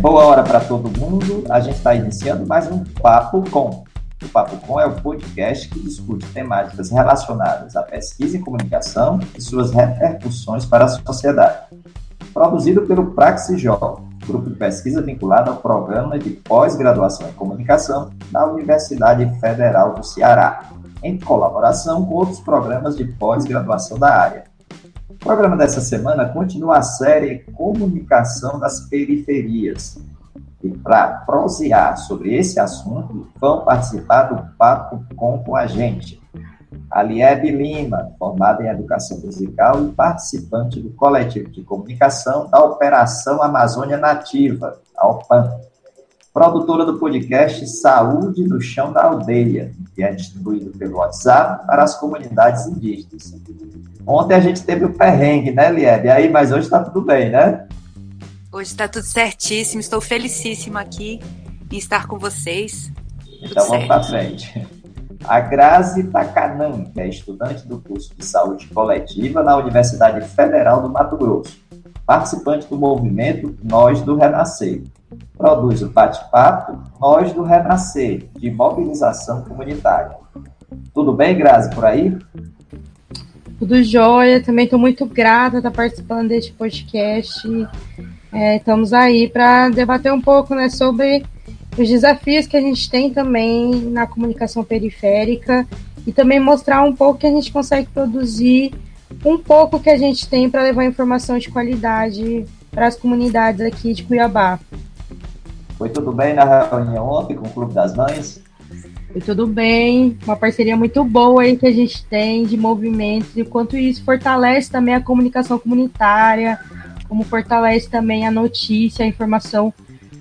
Boa hora para todo mundo. A gente está iniciando mais um Papo Com. O Papo Com é o podcast que discute temáticas relacionadas à pesquisa em comunicação e suas repercussões para a sociedade. Produzido pelo Praxijó, grupo de pesquisa vinculado ao programa de pós-graduação em comunicação da Universidade Federal do Ceará, em colaboração com outros programas de pós-graduação da área. O programa dessa semana continua a série Comunicação das Periferias. E para prosear sobre esse assunto, vão participar do Papo Com com a gente. Aliebe Lima, formada em Educação Musical e participante do coletivo de comunicação da Operação Amazônia Nativa, a OPAN. Produtora do podcast Saúde no Chão da Aldeia, que é distribuído pelo WhatsApp para as comunidades indígenas. Ontem a gente teve o perrengue, né, Liebe? Aí, mas hoje está tudo bem, né? Hoje está tudo certíssimo. Estou felicíssima aqui em estar com vocês. Então vamos para frente. A Grazi Tacanan, que é estudante do curso de saúde coletiva na Universidade Federal do Mato Grosso, participante do movimento Nós do Renascer. Produz o bate-papo Nós do Renascer, de mobilização comunitária. Tudo bem, Grazi, por aí? Tudo jóia, também estou muito grata estar participando deste podcast. É, estamos aí para debater um pouco né, sobre os desafios que a gente tem também na comunicação periférica e também mostrar um pouco que a gente consegue produzir um pouco que a gente tem para levar informação de qualidade para as comunidades aqui de Cuiabá. Foi tudo bem na reunião ontem com o Clube das Mães? Foi tudo bem, uma parceria muito boa aí que a gente tem de movimentos, e quanto isso fortalece também a comunicação comunitária, como fortalece também a notícia, a informação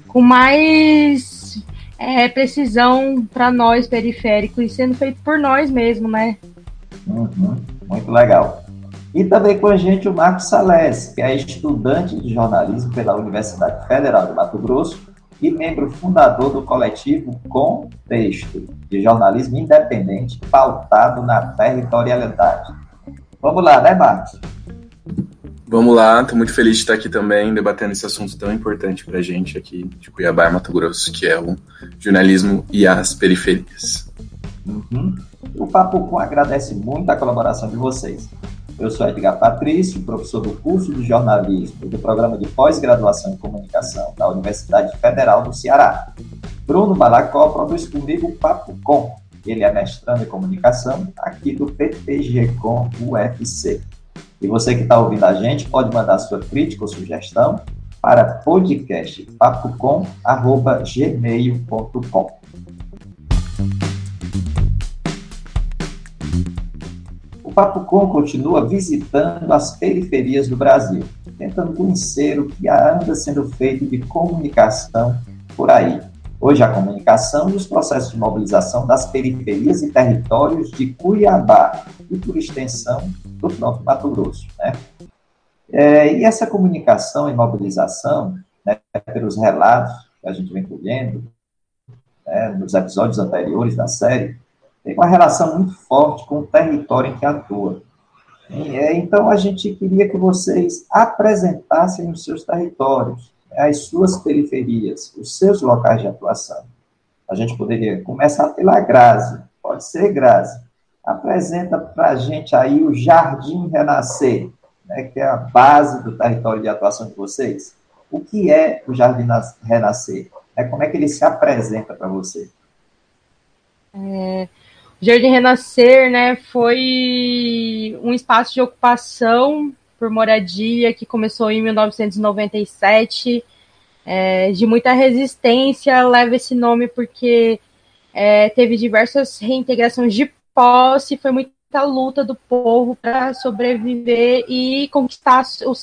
com mais é, precisão para nós periféricos, e sendo feito por nós mesmo, né? Uhum, muito legal. E também com a gente o Marcos Sales, que é estudante de jornalismo pela Universidade Federal de Mato Grosso e membro fundador do coletivo Contexto, de jornalismo independente pautado na territorialidade. Vamos lá, né, Marcos? Vamos lá, estou muito feliz de estar aqui também debatendo esse assunto tão importante para a gente aqui de Cuiabá e Mato Grosso, que é o jornalismo e as periferias. Uhum. O Papo Com agradece muito a colaboração de vocês. Eu sou Edgar Patrício, professor do curso de jornalismo e do programa de pós-graduação em comunicação da Universidade Federal do Ceará. Bruno Balacó produz comigo o Papo Com. Ele é mestrando em comunicação aqui do PPG Com UFC. E você que está ouvindo a gente pode mandar sua crítica ou sugestão para podcastpapocom.gmail.com. O Papo Com continua visitando as periferias do Brasil, tentando conhecer o que anda sendo feito de comunicação por aí. Hoje, a comunicação e os processos de mobilização das periferias e territórios de Cuiabá e, por extensão, do próprio Mato Grosso. Né? É, e essa comunicação e mobilização, né, pelos relatos que a gente vem colhendo, né, nos episódios anteriores da série, tem uma relação muito forte com o território em que atua. É, então, a gente queria que vocês apresentassem os seus territórios, as suas periferias, os seus locais de atuação. A gente poderia começar pela Grazi, pode ser Grazi. Apresenta para a gente aí o Jardim Renascer, né, que é a base do território de atuação de vocês. O que é o Jardim Renascer? É, como é que ele se apresenta para você? É, Jardim Renascer, né, foi um espaço de ocupação por moradia que começou em 1997, é, de muita resistência, leva esse nome porque é, teve diversas reintegrações de posse, foi muita luta do povo para sobreviver e conquistar, o,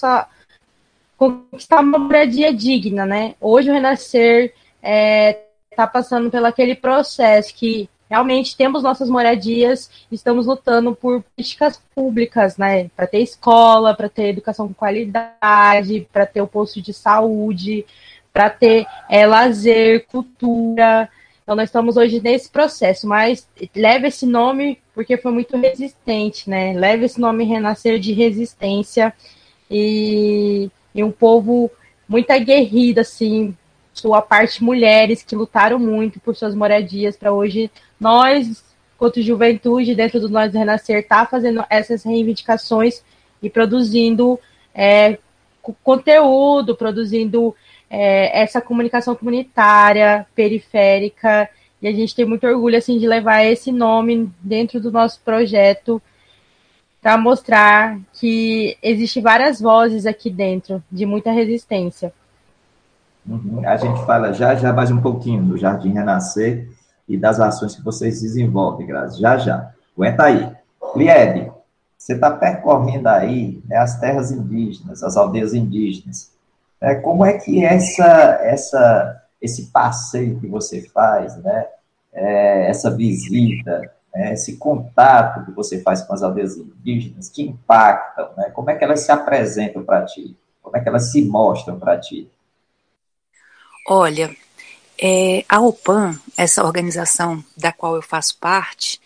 conquistar uma moradia digna, né? Hoje o Renascer está é, tá passando pelo aquele processo que realmente temos nossas moradias, estamos lutando por políticas públicas, né? Para ter escola, para ter educação com qualidade, para ter o posto de saúde, para ter é, lazer, cultura. Então, nós estamos hoje nesse processo, mas leva esse nome porque foi muito resistente, né? Leva esse nome Renascer de Resistência e, e um povo muito aguerrido, assim, sua parte mulheres que lutaram muito por suas moradias para hoje nós, quanto juventude, dentro do Nós Renascer, tá fazendo essas reivindicações e produzindo é, conteúdo, produzindo é, essa comunicação comunitária, periférica, e a gente tem muito orgulho assim de levar esse nome dentro do nosso projeto para mostrar que existe várias vozes aqui dentro de muita resistência. Uhum. A gente fala já já mais um pouquinho do Jardim Renascer e das ações que vocês desenvolvem, Grazi. Já já. Aguenta aí. Liebe, você está percorrendo aí né, as terras indígenas, as aldeias indígenas. É, como é que essa, essa, esse passeio que você faz, né, é, essa visita, né, esse contato que você faz com as aldeias indígenas, que impactam, né, como é que elas se apresentam para ti? Como é que elas se mostram para ti? Olha, é, a OPAN, essa organização da qual eu faço parte,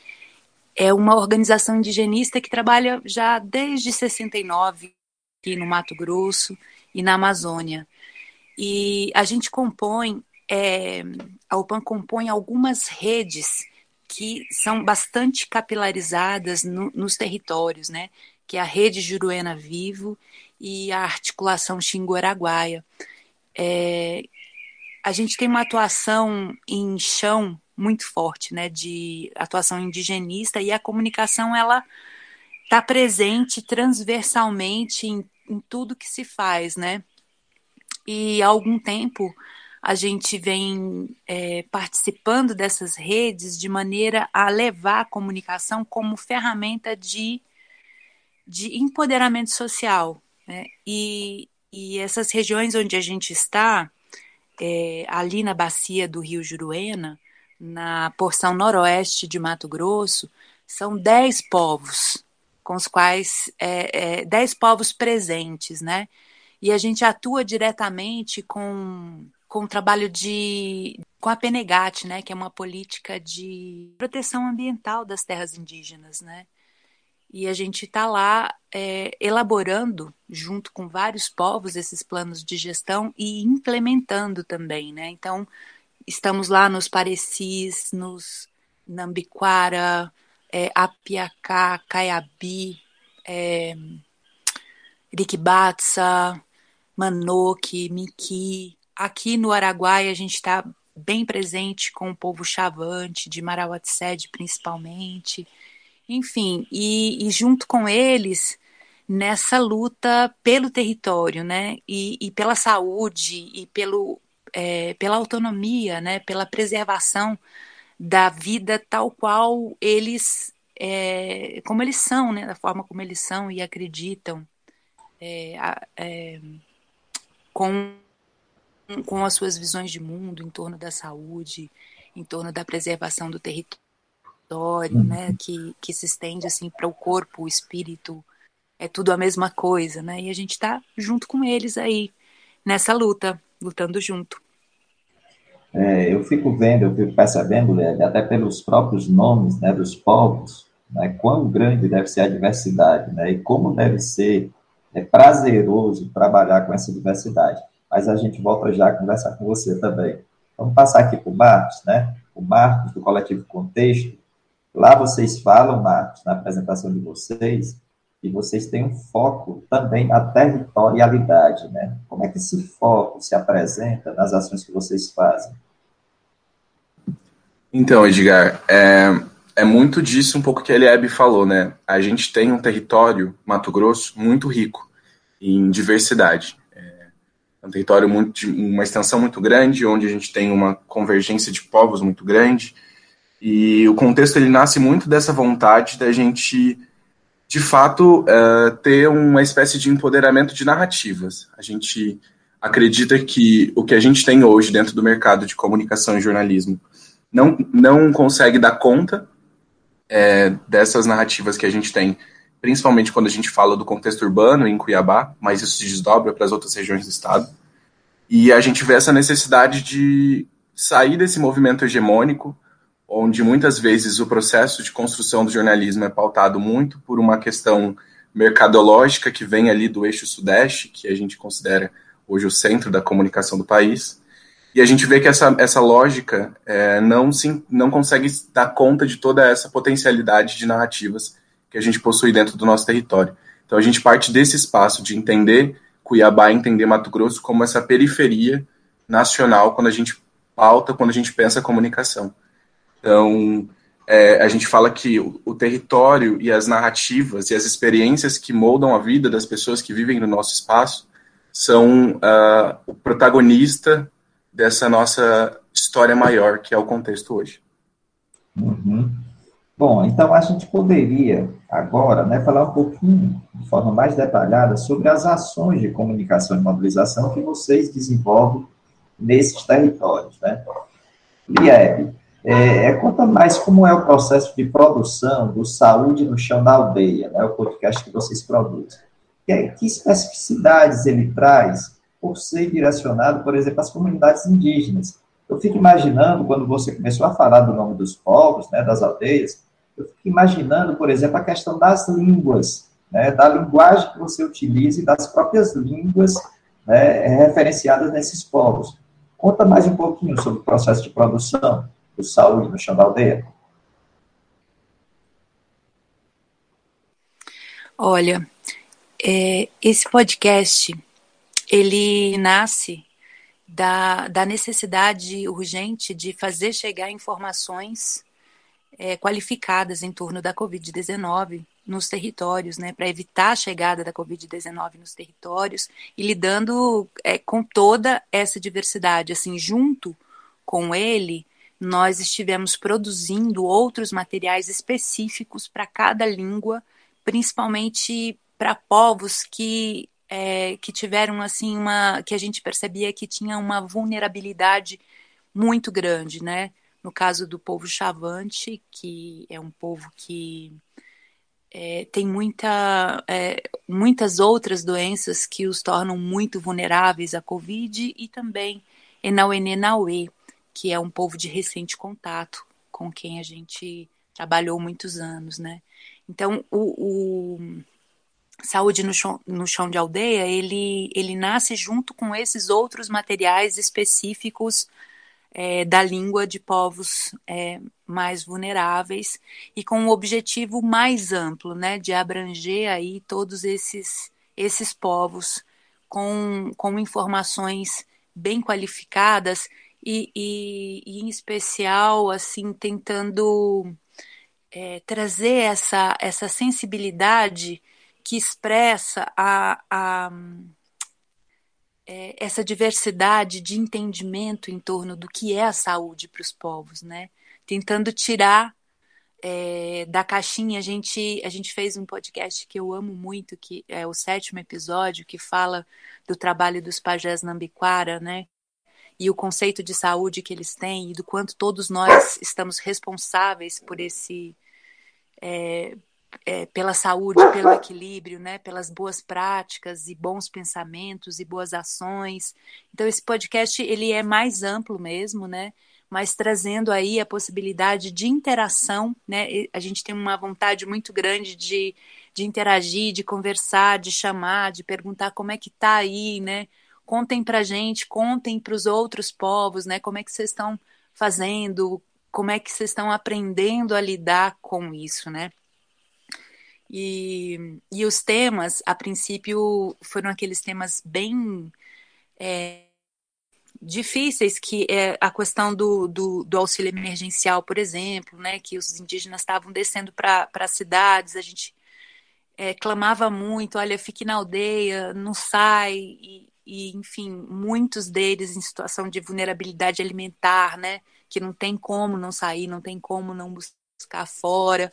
é uma organização indigenista que trabalha já desde 69 aqui no Mato Grosso e na Amazônia. E a gente compõe, é, a OPAN compõe algumas redes que são bastante capilarizadas no, nos territórios, né? Que é a Rede Juruena Vivo e a Articulação Xingu-Araguaia. É, a gente tem uma atuação em chão muito forte, né, de atuação indigenista e a comunicação ela está presente transversalmente em, em tudo que se faz, né? E há algum tempo a gente vem é, participando dessas redes de maneira a levar a comunicação como ferramenta de, de empoderamento social. Né? E, e essas regiões onde a gente está, é, ali na bacia do Rio Juruena, na porção noroeste de Mato Grosso, são dez povos, com os quais, é, é, dez povos presentes, né? E a gente atua diretamente com, com o trabalho de, com a Penegate, né? Que é uma política de proteção ambiental das terras indígenas, né? E a gente está lá é, elaborando, junto com vários povos, esses planos de gestão e implementando também, né? Então, estamos lá nos Parecis, nos Nambiquara, é, Apiacá, Caiabi, é, Iriquibatsa, Manoque, Miqui. Aqui no Araguaia a gente está bem presente com o povo chavante, de Marauatsede principalmente. Enfim, e, e, junto com eles nessa luta pelo território, né? E, e pela saúde e pelo, é, pela autonomia, né, pela preservação da vida tal qual eles, é, como eles são, né, da forma como eles são e acreditam, é, é com, com as suas visões de mundo em torno da saúde, em torno da preservação do território, né, que, que se estende assim para o corpo, o espírito, é tudo a mesma coisa, né? E a gente está junto com eles aí nessa luta lutando junto. É, eu fico vendo, eu fico percebendo, Lélio, até pelos próprios nomes né, dos povos, né, quão grande deve ser a diversidade, né, e como deve ser é, prazeroso trabalhar com essa diversidade. Mas a gente volta já a conversar com você também. Vamos passar aqui para o Marcos, né? O Marcos, do Coletivo Contexto. Lá vocês falam, Marcos, na apresentação de vocês, e vocês têm um foco também na territorialidade, né? Como é que esse foco se apresenta nas ações que vocês fazem? Então, Edgar, é, é muito disso um pouco que a Eliebe falou, né? A gente tem um território, Mato Grosso, muito rico em diversidade. É um território muito, uma extensão muito grande, onde a gente tem uma convergência de povos muito grande, e o contexto ele nasce muito dessa vontade da gente de fato, uh, ter uma espécie de empoderamento de narrativas. A gente acredita que o que a gente tem hoje dentro do mercado de comunicação e jornalismo não, não consegue dar conta é, dessas narrativas que a gente tem, principalmente quando a gente fala do contexto urbano em Cuiabá, mas isso se desdobra para as outras regiões do estado. E a gente vê essa necessidade de sair desse movimento hegemônico, onde muitas vezes o processo de construção do jornalismo é pautado muito por uma questão mercadológica que vem ali do eixo sudeste, que a gente considera hoje o centro da comunicação do país, E a gente vê que essa, essa lógica é, não, se, não consegue dar conta de toda essa potencialidade de narrativas que a gente possui dentro do nosso território. Então a gente parte desse espaço de entender Cuiabá, entender Mato Grosso como essa periferia nacional quando a gente pauta, quando a gente pensa comunicação. Então, é, a gente fala que o, o, território e as narrativas e as experiências que moldam a vida das pessoas que vivem no nosso espaço são uh, o protagonista dessa nossa história maior, que é o contexto hoje. Uhum. Bom, então a gente poderia agora né, falar um pouquinho, de forma mais detalhada, sobre as ações de comunicação e mobilização que vocês desenvolvem nesses territórios. Né? Liebe, é, é, conta mais como é o processo de produção do Saúde no Chão da Aldeia, né, o podcast que vocês produzem. Que, que especificidades ele traz por ser direcionado, por exemplo, às comunidades indígenas? Eu fico imaginando, quando você começou a falar do nome dos povos, né, das aldeias, eu fico imaginando, por exemplo, a questão das línguas, né, da linguagem que você utiliza e das próprias línguas né, referenciadas nesses povos. Conta mais um pouquinho sobre o processo de produção do Saúde no Chão da Aldeia? Olha, é, esse podcast, ele nasce da, da necessidade urgente de fazer chegar informações é, qualificadas em torno da Covid-19 nos territórios, né, para evitar a chegada da Covid-19 nos territórios e lidando é, com toda essa diversidade, assim, junto com ele, nós estivemos produzindo outros materiais específicos para cada língua, principalmente para povos que é, que tiveram assim uma que a gente percebia que tinha uma vulnerabilidade muito grande, né? No caso do povo chavante, que é um povo que é, tem muita, é, muitas outras doenças que os tornam muito vulneráveis à Covid e também Enauenê Nauê, que é um povo de recente contato com quem a gente trabalhou muitos anos, né? Então, o, o Saúde no chão, no chão de aldeia, ele, ele nasce junto com esses outros materiais específicos é, da língua de povos é, mais vulneráveis e com um objetivo mais amplo, né, de abranger aí todos esses, esses povos com, com informações bem qualificadas e, e, e em especial, assim, tentando é, trazer essa, essa sensibilidade que expressa a, a é, essa diversidade de entendimento em torno do que é a saúde para os povos, né? Tentando tirar é, da caixinha, a gente, a gente fez um podcast que eu amo muito, que é o sétimo episódio, que fala do trabalho dos pajés Nambiquara, né? E o conceito de saúde que eles têm e do quanto todos nós estamos responsáveis por esse é, é, pela saúde, pelo equilíbrio, né, pelas boas práticas e bons pensamentos e boas ações. Então esse podcast ele é mais amplo mesmo, né, mas trazendo aí a possibilidade de interação, né? A gente tem uma vontade muito grande de, de interagir, de conversar, de chamar, de perguntar como é que tá aí, né? Contem para gente, contem para os outros povos, né? Como é que vocês estão fazendo, como é que vocês estão aprendendo a lidar com isso, né? E, e os temas, a princípio, foram aqueles temas bem é, difíceis, que é a questão do, do, do, auxílio emergencial, por exemplo, né? Que os indígenas estavam descendo para as cidades, a gente é, clamava muito, olha, fique na aldeia, não sai, e, e, enfim, muitos deles em situação de vulnerabilidade alimentar, né? Que não tem como não sair, não tem como não buscar fora.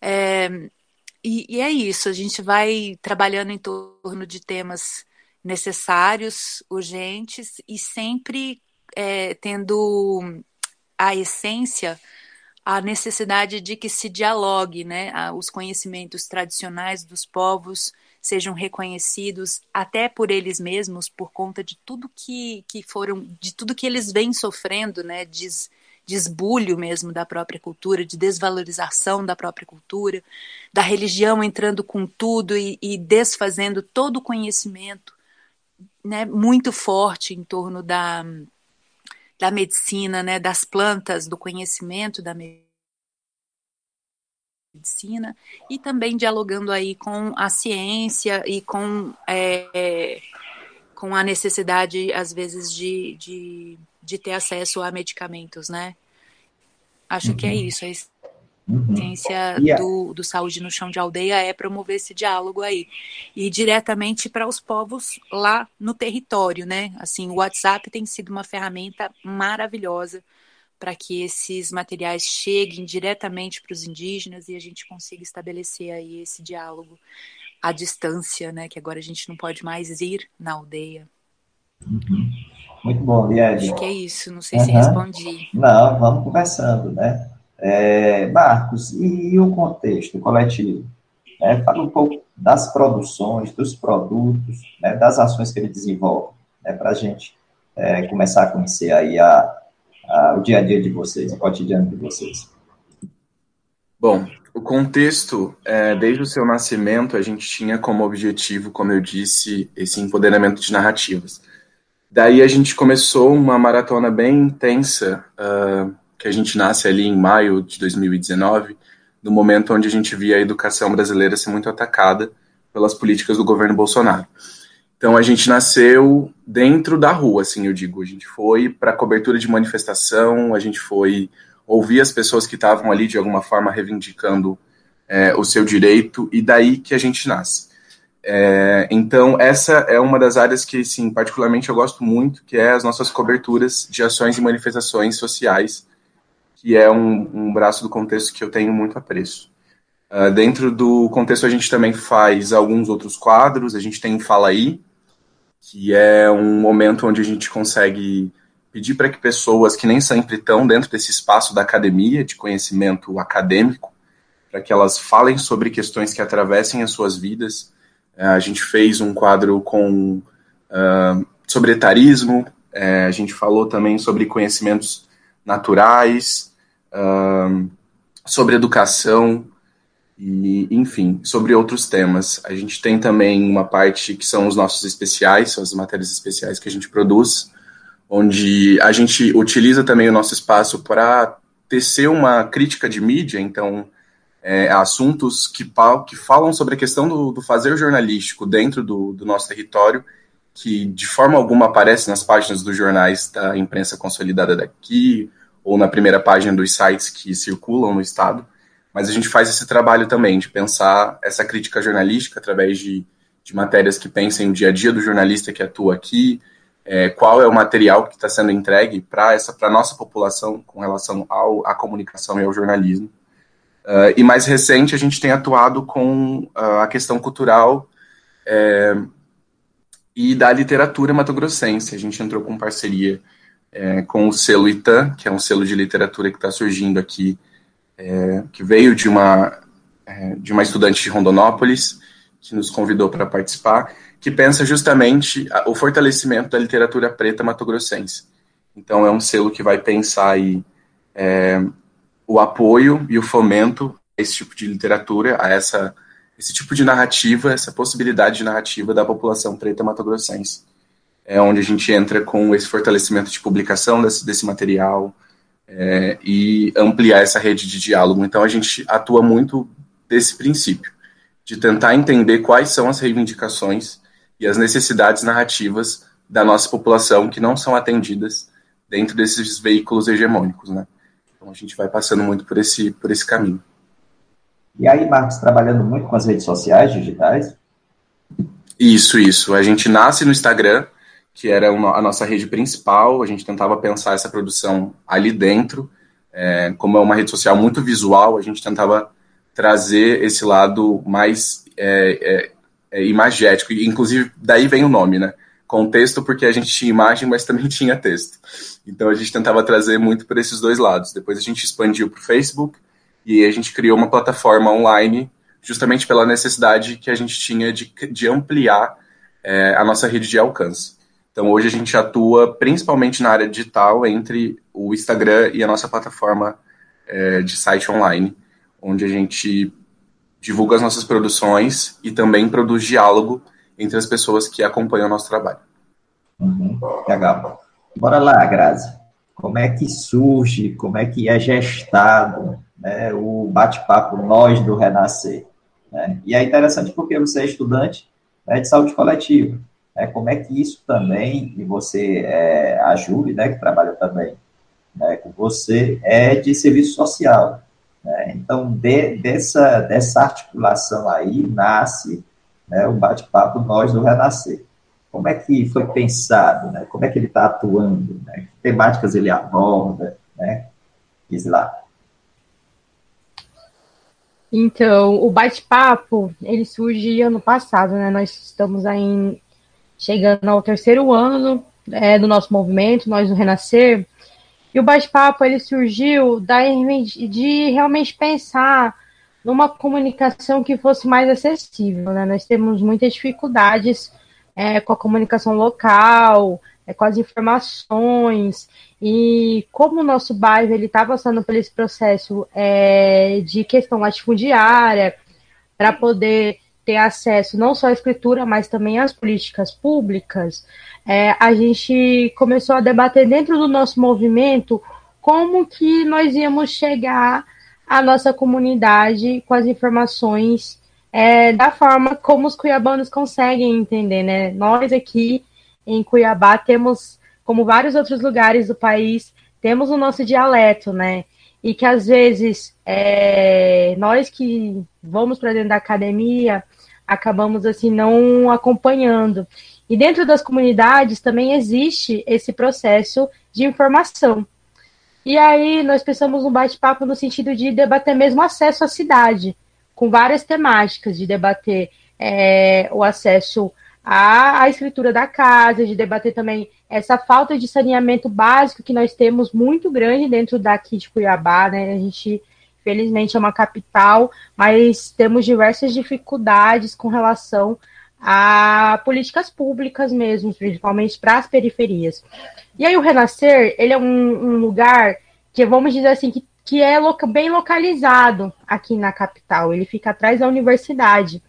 É, e, e, é isso, a gente vai trabalhando em torno de temas necessários, urgentes e sempre é, tendo a essência a necessidade de que se dialogue, né, os conhecimentos tradicionais dos povos sejam reconhecidos até por eles mesmos por conta de tudo que, que foram, de tudo que eles vêm sofrendo, né, des, desbulho mesmo da própria cultura, de desvalorização da própria cultura, da religião entrando com tudo e, e desfazendo todo o conhecimento, né, muito forte em torno da da medicina, né, das plantas, do conhecimento da medicina, e também dialogando aí com a ciência e com, é, com a necessidade, às vezes, de, de, de ter acesso a medicamentos, né? Acho uhum. que é uhum. isso, é Uhum. A essência do, do Saúde no Chão de Aldeia é promover esse diálogo aí. E diretamente para os povos lá no território, né? Assim, o WhatsApp tem sido uma ferramenta maravilhosa para que esses materiais cheguem diretamente para os indígenas e a gente consiga estabelecer aí esse diálogo à distância, né? Que agora a gente não pode mais ir na aldeia. Uhum. Muito bom, Liane. Acho que é isso, não sei uhum. se respondi. Não, vamos conversando, né? É, Marcos, e, e, o contexto coletivo? É, fala um pouco das produções, dos produtos, né, das ações que ele desenvolve, né, para a gente é, começar a conhecer aí a, a, o dia a dia de vocês, o cotidiano de vocês. Bom, o contexto, é, desde o seu nascimento, a gente tinha como objetivo, como eu disse, esse empoderamento de narrativas. Daí a gente começou uma maratona bem intensa uh, que a gente nasce ali em maio de 2019, no momento onde a gente via a educação brasileira ser muito atacada pelas políticas do governo Bolsonaro. Então a gente nasceu dentro da rua, assim eu digo. A gente foi para cobertura de manifestação, a gente foi ouvir as pessoas que estavam ali de alguma forma reivindicando é, o seu direito e daí que a gente nasce. É, então essa é uma das áreas que, sim, particularmente eu gosto muito, que é as nossas coberturas de ações e manifestações sociais que é um, um braço do contexto que eu tenho muito apreço. Uh, dentro do contexto, a gente também faz alguns outros quadros. A gente tem Fala Aí, que é um momento onde a gente consegue pedir para que pessoas que nem sempre estão dentro desse espaço da academia, de conhecimento acadêmico, para que elas falem sobre questões que atravessem as suas vidas. Uh, a gente fez um quadro com uh, sobre etarismo, uh, a gente falou também sobre conhecimentos naturais, sobre educação e, enfim, sobre outros temas. A gente tem também uma parte que são os nossos especiais, são as matérias especiais que a gente produz, onde a gente utiliza também o nosso espaço para tecer uma crítica de mídia, então é, assuntos que, que falam sobre a questão do, do fazer jornalístico dentro do, do, nosso território, que de forma alguma aparece nas páginas dos jornais da imprensa consolidada daqui, ou na primeira página dos sites que circulam no Estado, mas a gente faz esse trabalho também de pensar essa crítica jornalística através de, de matérias que pensem o dia a dia do jornalista que atua aqui, é, qual é o material que está sendo entregue para essa para nossa população com relação ao, à comunicação e ao jornalismo. Uh, e mais recente a gente tem atuado com uh, a questão cultural é, e da literatura matogrossense. A gente entrou com parceria é, com o selo Itan, que é um selo de literatura que está surgindo aqui, é, que veio de uma, é, de uma estudante de Rondonópolis, que nos convidou para participar, que pensa justamente o fortalecimento da literatura preta matogrossense. Então, é um selo que vai pensar aí é, o apoio e o fomento a esse tipo de literatura, a essa, esse tipo de narrativa, essa possibilidade de narrativa da população preta matogrossense é onde a gente entra com esse fortalecimento de publicação desse, desse material é, e ampliar essa rede de diálogo. Então, a gente atua muito desse princípio, de tentar entender quais são as reivindicações e as necessidades narrativas da nossa população que não são atendidas dentro desses veículos hegemônicos, né? Então, a gente vai passando muito por esse, por esse caminho. E aí, Marcos, trabalhando muito com as redes sociais digitais? Isso, isso. A gente nasce no Instagram, que era a nossa rede principal. A gente tentava pensar essa produção ali dentro. É, como é uma rede social muito visual, a gente tentava trazer esse lado mais é, é, é imagético. Inclusive, daí vem o nome, né? Contexto, porque a gente tinha imagem, mas também tinha texto. Então, a gente tentava trazer muito para esses dois lados. Depois, a gente expandiu para o Facebook e a gente criou uma plataforma online, justamente pela necessidade que a gente tinha de, de ampliar é, a nossa rede de alcance. Então, hoje a gente atua principalmente na área digital entre o Instagram e a nossa plataforma é, de site online, onde a gente divulga as nossas produções e também produz diálogo entre as pessoas que acompanham o nosso trabalho. Uhum, legal. Bora lá, Grazi. como é que surge, como é que é gestado né, o bate-papo Nós do Renascer. Né? E é interessante porque você é estudante né, de saúde coletiva. Né? Como é que isso também, e você, é, a Júlia, né, que trabalha também né, com você, é de serviço social. Né? Então, de, dessa, dessa articulação aí nasce né, o bate-papo Nós do Renascer. Como é que foi pensado, né? como é que ele está atuando, né? que temáticas ele aborda, né? diz lá. Então, o bate-papo, ele surge ano passado, né? Nós estamos aí chegando ao terceiro ano é, do nosso movimento, nós do Renascer, e o bate-papo, ele surgiu da, de realmente pensar numa comunicação que fosse mais acessível, né? Nós temos muitas dificuldades é, com a comunicação local, é, com as informações, e como o nosso bairro ele está passando por esse processo é, de questão latifundiária, para poder ter acesso não só à escritura, mas também às políticas públicas, é, a gente começou a debater dentro do nosso movimento como que nós íamos chegar à nossa comunidade com as informações é, da forma como os cuiabanos conseguem entender, né? Nós aqui em Cuiabá temos, como vários outros lugares do país, temos o nosso dialeto, né? E que às vezes é, nós que vamos para dentro da academia acabamos assim não acompanhando. E dentro das comunidades também existe esse processo de informação. E aí nós pensamos um bate-papo no sentido de debater mesmo acesso à cidade com várias temáticas, de debater é, o acesso à, à escritura da casa, de debater também essa falta de saneamento básico que nós temos muito grande dentro daqui de Cuiabá, né? A gente, felizmente, é uma capital, mas temos diversas dificuldades com relação a políticas públicas mesmo, principalmente para as periferias. E aí o Renascer, ele é um, um lugar que, vamos dizer assim, que que é bem localizado aqui na capital. Ele fica atrás da universidade.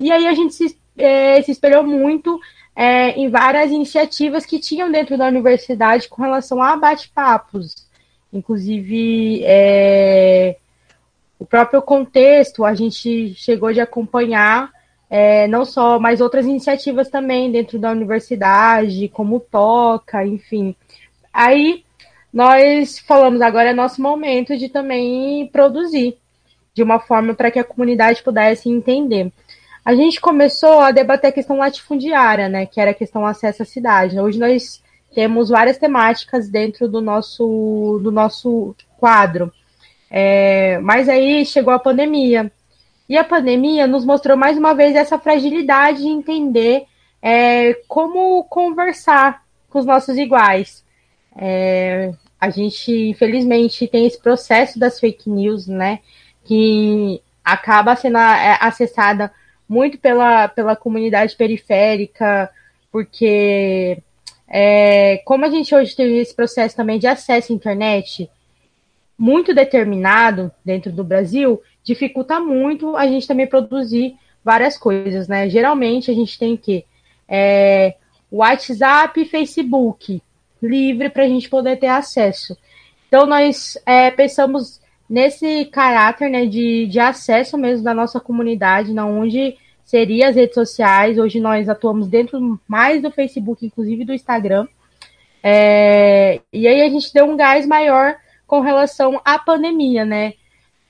E aí a gente se, é, se espelhou muito é, em várias iniciativas que tinham dentro da universidade com relação a bate-papos. Inclusive, é, o próprio contexto, a gente chegou de acompanhar é, não só, mas outras iniciativas também dentro da universidade, como Toca, enfim. Aí nós falamos agora é nosso momento de também produzir de uma forma para que a comunidade pudesse entender. A gente começou a debater a questão latifundiária, né, que era a questão acesso à cidade. Hoje nós temos várias temáticas dentro do nosso, do nosso quadro. É, mas aí chegou a pandemia. E a pandemia nos mostrou mais uma vez essa fragilidade de entender é, como conversar com os nossos iguais. É, a gente, infelizmente, tem esse processo das fake news, né? Que acaba sendo é, acessada muito pela, pela comunidade periférica, porque é, como a gente hoje tem esse processo também de acesso à internet muito determinado dentro do Brasil, dificulta muito a gente também produzir várias coisas, né? Geralmente a gente tem que é, WhatsApp e Facebook, livre para a gente poder ter acesso. Então, nós é, pensamos nesse caráter né, de, de acesso mesmo da nossa comunidade, na onde seria as redes sociais. Hoje nós atuamos dentro mais do Facebook, inclusive do Instagram. É, e aí a gente deu um gás maior com relação à pandemia, né?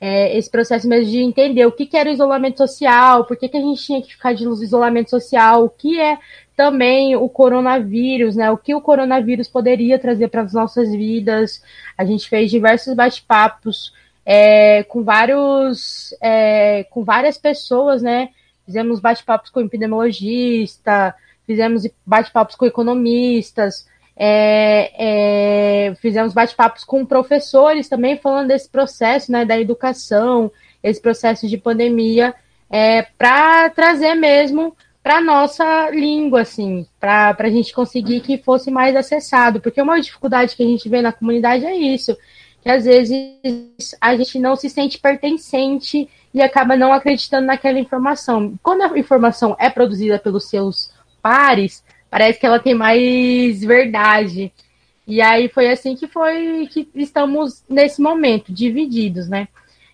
É, esse processo mesmo de entender o que, que era o isolamento social, por que, que a gente tinha que ficar de isolamento social, o que é também o coronavírus, né? O que o coronavírus poderia trazer para as nossas vidas. A gente fez diversos bate-papos é, com vários, é, com várias pessoas, né? Fizemos bate-papos com epidemiologista, fizemos bate-papos com economistas, é, é, fizemos bate-papos com professores também falando desse processo, né? Da educação, esse processo de pandemia, é, para trazer mesmo para nossa língua, assim, para a gente conseguir que fosse mais acessado, porque uma dificuldade que a gente vê na comunidade é isso, que às vezes a gente não se sente pertencente e acaba não acreditando naquela informação. Quando a informação é produzida pelos seus pares, parece que ela tem mais verdade. E aí foi assim que foi que estamos nesse momento, divididos, né?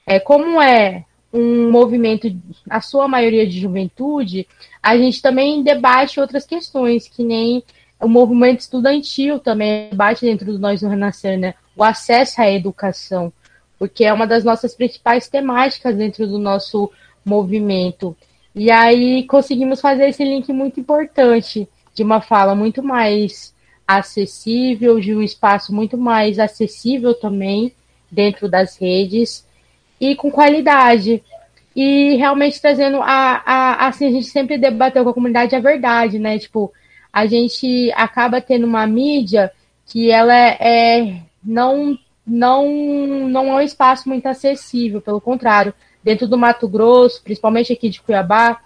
É, como é um movimento, a sua maioria de juventude, a gente também debate outras questões, que nem o movimento estudantil também debate dentro do Nós no Renascer, né? O acesso à educação, porque é uma das nossas principais temáticas dentro do nosso movimento. E aí conseguimos fazer esse link muito importante de uma fala muito mais acessível, de um espaço muito mais acessível também dentro das redes e com qualidade. E realmente trazendo a, a assim, a gente sempre debateu com a comunidade a verdade, né? Tipo, a gente acaba tendo uma mídia que ela é, é não não não é um espaço muito acessível, pelo contrário, dentro do Mato Grosso, principalmente aqui de Cuiabá,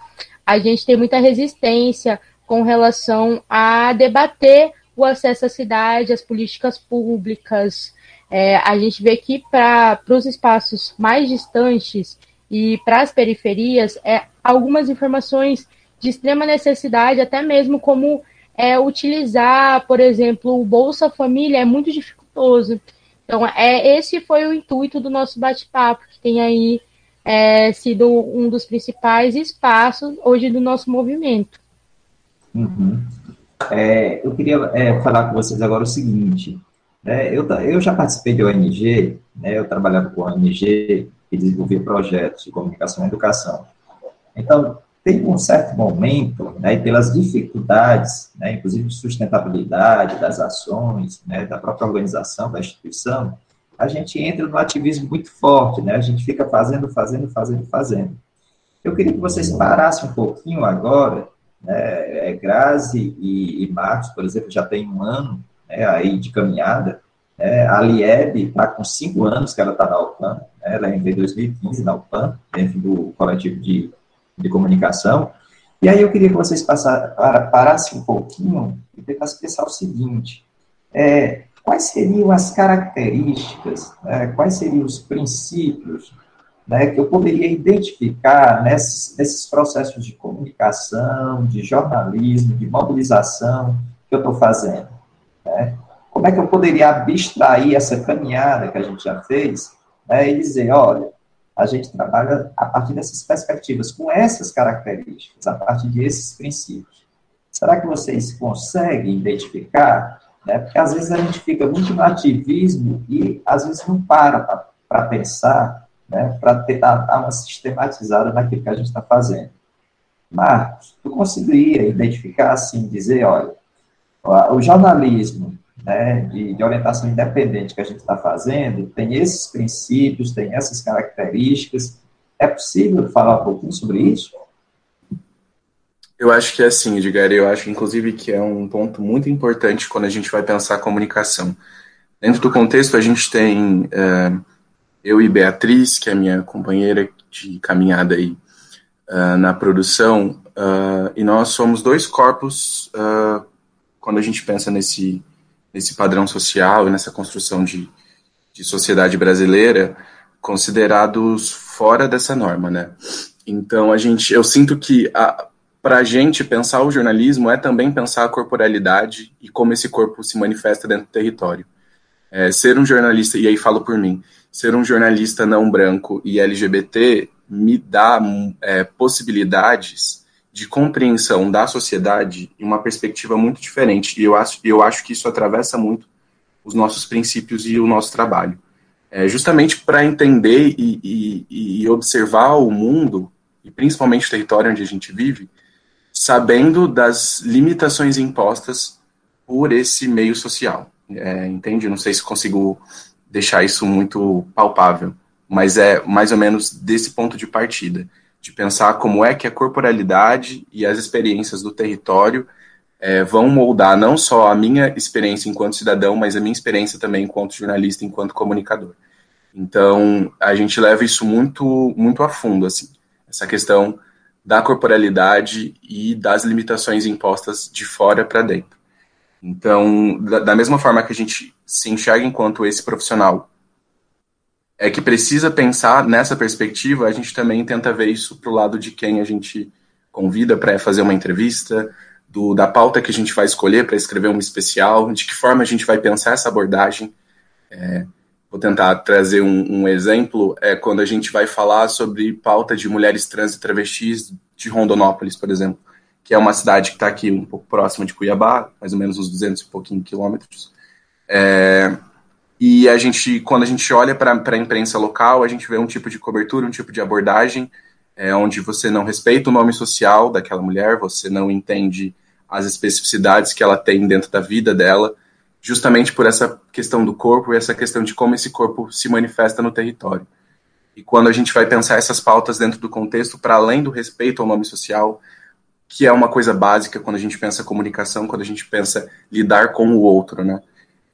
a gente tem muita resistência com relação a debater o acesso à cidade, as políticas públicas. É, a gente vê que para os espaços mais distantes e para as periferias, é, algumas informações de extrema necessidade, até mesmo como é, utilizar, por exemplo, o Bolsa Família é muito dificultoso. Então, é, esse foi o intuito do nosso bate-papo, que tem aí é, sido um dos principais espaços hoje do nosso movimento. Uhum. É, eu queria é, falar com vocês agora o seguinte, né, eu, eu já participei de ONG, né, eu trabalhava com ONG e desenvolvia projetos de comunicação e educação. Então, tem um certo momento, né, pelas dificuldades, né, inclusive de sustentabilidade das ações, né, da própria organização da instituição, a gente entra no ativismo muito forte, né, a gente fica fazendo, fazendo, fazendo, fazendo. Eu queria que vocês parassem um pouquinho agora né, é, Grazi e, e, Marcos, por exemplo, já tem um ano né, aí de caminhada. Né, a Lieb está com cinco anos que ela está na UPAN, né, ela entrou em 2015 na UPAN, dentro do coletivo de, de comunicação. E aí eu queria que vocês parassem um pouquinho e tentassem pensar o seguinte, é, quais seriam as características, né, quais seriam os princípios né, que eu poderia identificar nesses, nesses processos de comunicação, de jornalismo, de mobilização que eu estou fazendo. Né? Como é que eu poderia abstrair essa caminhada que a gente já fez né, e dizer, olha, a gente trabalha a partir dessas perspectivas, com essas características, a partir desses princípios. Será que vocês conseguem identificar? Né? Porque às vezes a gente fica muito no ativismo e às vezes não para para pensar né, para tentar dar uma sistematizada naquilo que a gente está fazendo. Marcos, tu conseguiria identificar assim, dizer, olha, o jornalismo né, de, de orientação independente que a gente está fazendo tem esses princípios, tem essas características. É possível falar um pouquinho sobre isso? Eu acho que é assim, Edgar, eu acho inclusive que é um ponto muito importante quando a gente vai pensar a comunicação. Dentro do contexto, a gente tem é, eu e Beatriz, que é minha companheira de caminhada aí uh, na produção, uh, e nós somos dois corpos quando a gente pensa nesse, nesse padrão social e nessa construção de, de sociedade brasileira, considerados fora dessa norma, né? Então a gente, eu sinto que para a gente pensar o jornalismo é também pensar a corporalidade e como esse corpo se manifesta dentro do território. É, ser um jornalista, e aí falo por mim, ser um jornalista não branco e LGBT me dá é, possibilidades de compreensão da sociedade em uma perspectiva muito diferente. E eu acho, eu acho que isso atravessa muito os nossos princípios e o nosso trabalho. É, justamente para entender e, e, e, observar o mundo, e principalmente o território onde a gente vive, sabendo das limitações impostas por esse meio social. É, entende? Não sei se consigo deixar isso muito palpável, mas é mais ou menos desse ponto de partida, de pensar como é que a corporalidade e as experiências do território é, vão moldar não só a minha experiência enquanto cidadão, mas a minha experiência também enquanto jornalista, enquanto comunicador. Então, a gente leva isso muito, muito a fundo, assim, essa questão da corporalidade e das limitações impostas de fora para dentro. Então, da, da, mesma forma que a gente se enxerga enquanto esse profissional é que precisa pensar nessa perspectiva, a gente também tenta ver isso para o lado de quem a gente convida para fazer uma entrevista, do, da pauta que a gente vai escolher para escrever um especial, de que forma a gente vai pensar essa abordagem. É, vou tentar trazer um, um, exemplo, é quando a gente vai falar sobre pauta de mulheres trans e travestis de Rondonópolis, por exemplo, que é uma cidade que está aqui um pouco próxima de Cuiabá, mais ou menos uns 200 e pouquinho quilômetros. É, e a gente, quando a gente olha para a imprensa local, a gente vê um tipo de cobertura, um tipo de abordagem, é, onde você não respeita o nome social daquela mulher, você não entende as especificidades que ela tem dentro da vida dela, justamente por essa questão do corpo e essa questão de como esse corpo se manifesta no território. E quando a gente vai pensar essas pautas dentro do contexto, para além do respeito ao nome social, que é uma coisa básica quando a gente pensa comunicação, quando a gente pensa lidar com o outro, né?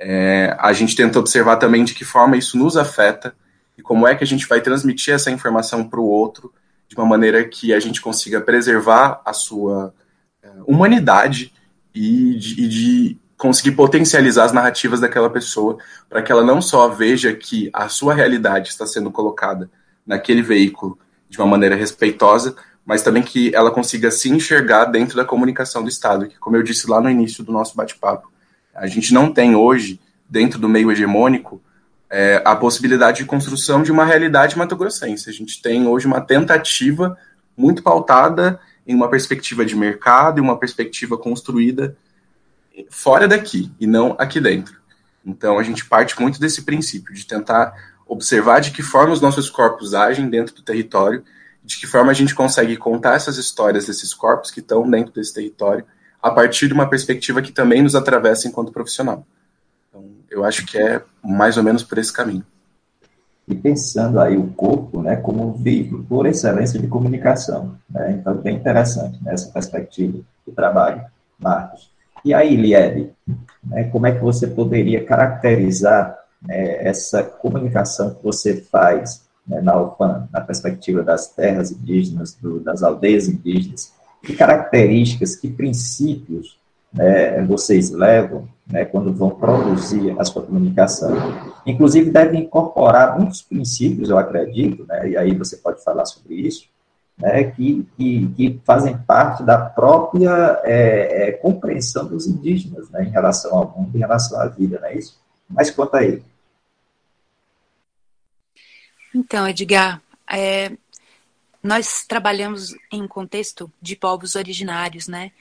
É, a gente tenta observar também de que forma isso nos afeta e como é que a gente vai transmitir essa informação para o outro de uma maneira que a gente consiga preservar a sua é, humanidade e de, e de conseguir potencializar as narrativas daquela pessoa para que ela não só veja que a sua realidade está sendo colocada naquele veículo de uma maneira respeitosa, mas também que ela consiga se enxergar dentro da comunicação do Estado, que, como eu disse lá no início do nosso bate-papo, a gente não tem hoje, dentro do meio hegemônico, é, a possibilidade de construção de uma realidade matogrossense. A gente tem hoje uma tentativa muito pautada em uma perspectiva de mercado e uma perspectiva construída fora daqui e não aqui dentro. Então a gente parte muito desse princípio de tentar observar de que forma os nossos corpos agem dentro do território, de que forma a gente consegue contar essas histórias desses corpos que estão dentro desse território a partir de uma perspectiva que também nos atravessa enquanto profissional. Então, eu acho que é mais ou menos por esse caminho. E pensando aí o corpo, né, como um veículo por excelência de comunicação, né? Então, bem interessante nessa né, perspectiva do trabalho, Marcos. E aí, Liede, né, como é que você poderia caracterizar né, essa comunicação que você faz né, na UPAN, na perspectiva das terras indígenas, do, das aldeias indígenas, que características, que princípios né, vocês levam né, quando vão produzir a sua comunicação. Inclusive, devem incorporar muitos princípios, eu acredito, né, e aí você pode falar sobre isso, né, que, que, que, fazem parte da própria é, é, compreensão dos indígenas né, em relação ao mundo, em relação à vida, não é isso? Mas conta aí. Então, Edgar, é, nós trabalhamos em um contexto de povos originários, né?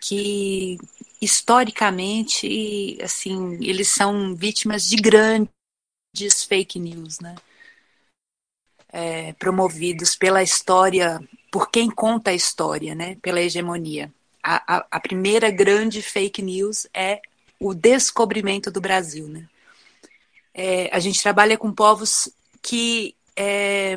Que historicamente, assim, eles são vítimas de grandes fake news, né? É, promovidos pela história, por quem conta a história, né? Pela hegemonia. A, a, a primeira grande fake news é o descobrimento do Brasil, né? É, a gente trabalha com povos que é,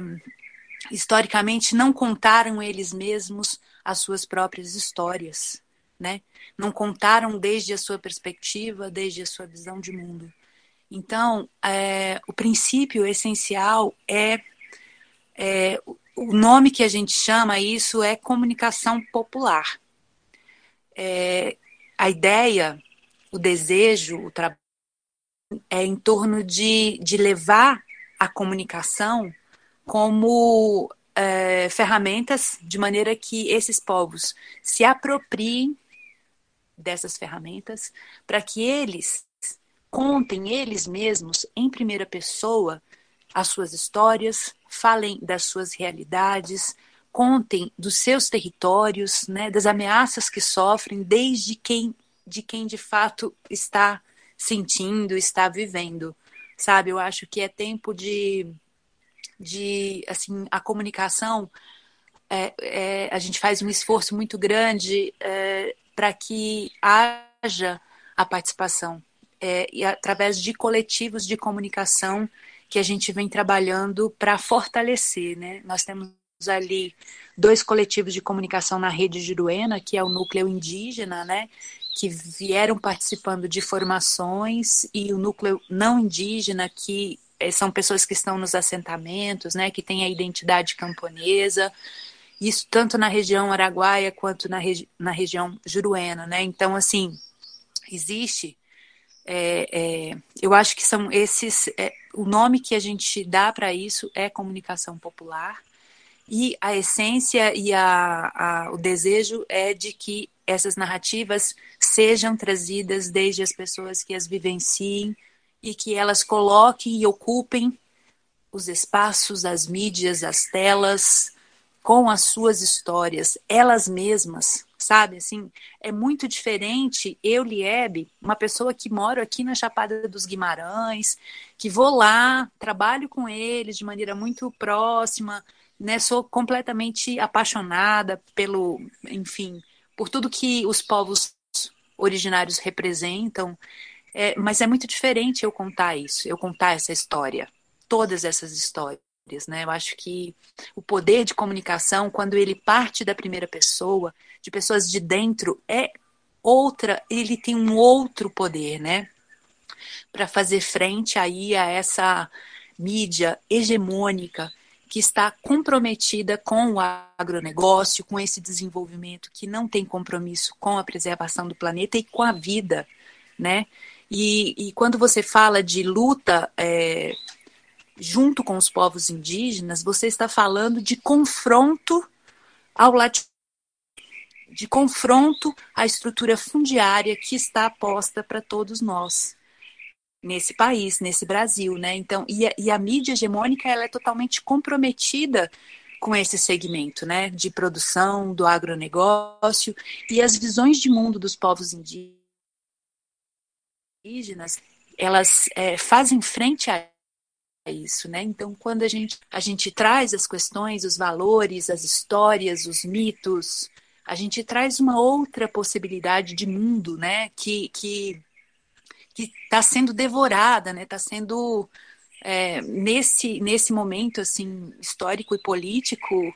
historicamente não contaram eles mesmos as suas próprias histórias, né? Não contaram desde a sua perspectiva, desde a sua visão de mundo. Então, é, o princípio essencial é, é, o nome que a gente chama isso é comunicação popular. É, a ideia, o desejo, o trabalho é em torno de, de levar a comunicação como é, ferramentas de maneira que esses povos se apropriem dessas ferramentas para que eles contem eles mesmos em primeira pessoa as suas histórias, falem das suas realidades, contem dos seus territórios, né, das ameaças que sofrem, desde quem de quem de fato está sentindo, está vivendo, sabe? Eu acho que é tempo de de assim a comunicação é, é, a gente faz um esforço muito grande é, para que haja a participação é, e através de coletivos de comunicação que a gente vem trabalhando para fortalecer, né? Nós temos ali dois coletivos de comunicação na rede Juruena, que é o núcleo indígena, né? Que vieram participando de formações e o núcleo não indígena que são pessoas que estão nos assentamentos, né, que têm a identidade camponesa, isso tanto na região araguaia quanto na, regi na região juruena, né? Então, assim, existe, é, é, eu acho que são esses, é, o nome que a gente dá para isso é comunicação popular, e a essência e a, a, o desejo é de que essas narrativas sejam trazidas desde as pessoas que as vivenciem e que elas coloquem e ocupem os espaços, as mídias, as telas, com as suas histórias, elas mesmas, sabe? Assim, é muito diferente eu, Liebe, uma pessoa que moro aqui na Chapada dos Guimarães, que vou lá, trabalho com eles de maneira muito próxima, né? Sou completamente apaixonada pelo, enfim, por tudo que os povos originários representam. É, mas é muito diferente eu contar isso, eu contar essa história, todas essas histórias. Né? Eu acho que o poder de comunicação, quando ele parte da primeira pessoa, de pessoas de dentro, é outra, ele tem um outro poder, né? Para fazer frente aí a essa mídia hegemônica que está comprometida com o agronegócio, com esse desenvolvimento que não tem compromisso com a preservação do planeta e com a vida, né? E, e quando você fala de luta é, junto com os povos indígenas, você está falando de confronto ao latifúndio, de confronto à estrutura fundiária que está posta para todos nós nesse país, nesse Brasil, né? Então, e a, e a mídia hegemônica ela é totalmente comprometida com esse segmento, né, de produção do agronegócio e as visões de mundo dos povos indígenas, elas é, fazem frente a isso, né? Então, quando a gente, a gente traz as questões, os valores, as histórias, os mitos, a gente traz uma outra possibilidade de mundo, né? Que, que que está sendo devorada, né? Está sendo é, nesse nesse momento assim histórico e político,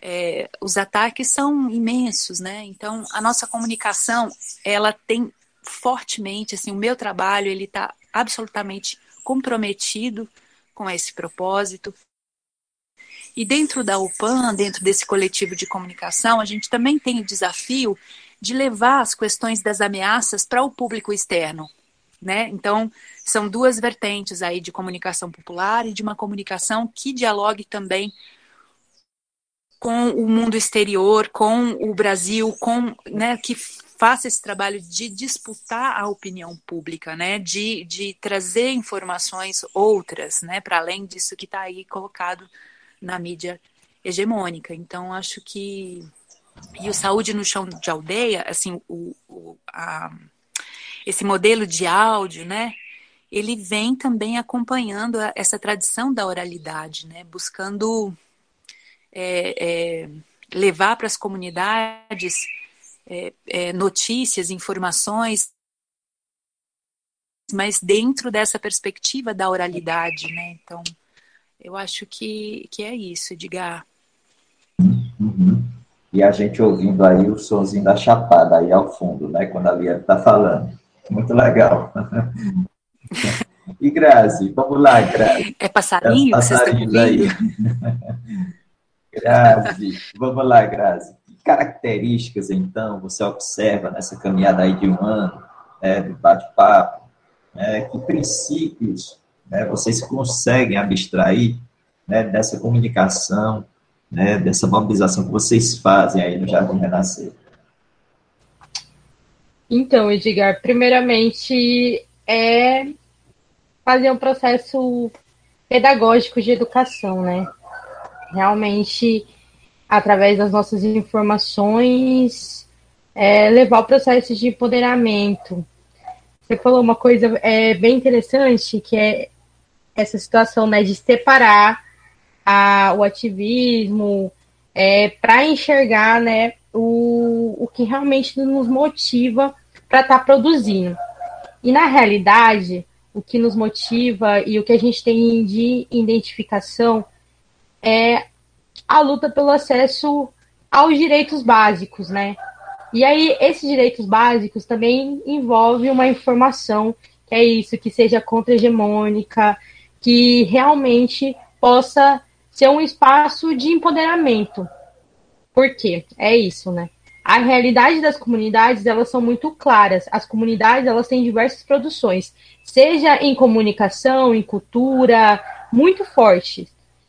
é, os ataques são imensos, né? Então a nossa comunicação ela tem fortemente assim o meu trabalho ele está absolutamente comprometido com esse propósito. E dentro da UPAN, dentro desse coletivo de comunicação, a gente também tem o desafio de levar as questões das ameaças para o público externo, né? Então, são duas vertentes aí de comunicação popular e de uma comunicação que dialogue também com o mundo exterior, com o Brasil, com, né, que faça esse trabalho de disputar a opinião pública, né, de, de trazer informações outras, né, para além disso que está aí colocado na mídia hegemônica. Então, acho que e o saúde no chão de aldeia, assim, o, o a, esse modelo de áudio, né? Ele vem também acompanhando essa tradição da oralidade, né? Buscando é, é, levar para as comunidades é, é, notícias, informações, mas dentro dessa perspectiva da oralidade, né? Então, eu acho que, que é isso, Edgar. Uhum. E a gente ouvindo aí o sonzinho da chapada aí ao fundo, né? Quando a Lia está falando. Muito legal. E Grazi, vamos lá, Grazi. É passarinho? É passarinhos aí. Grazi, vamos lá, Grazi. Características, então, você observa nessa caminhada aí de um ano, né, de bate-papo? Né, que princípios né, vocês conseguem abstrair né, dessa comunicação, né, dessa mobilização que vocês fazem aí no Jardim Renascer? Então, Edgar, primeiramente é fazer um processo pedagógico de educação, né? Realmente, através das nossas informações, é, levar o processo de empoderamento. Você falou uma coisa é, bem interessante, que é essa situação né, de separar a, o ativismo é, para enxergar né, o, o que realmente nos motiva para estar tá produzindo. E na realidade, o que nos motiva e o que a gente tem de identificação é a luta pelo acesso aos direitos básicos, né? E aí, esses direitos básicos também envolve uma informação que é isso, que seja contra-hegemônica, que realmente possa ser um espaço de empoderamento. Por quê? É isso, né? A realidade das comunidades, elas são muito claras. As comunidades, elas têm diversas produções, seja em comunicação, em cultura, muito fortes.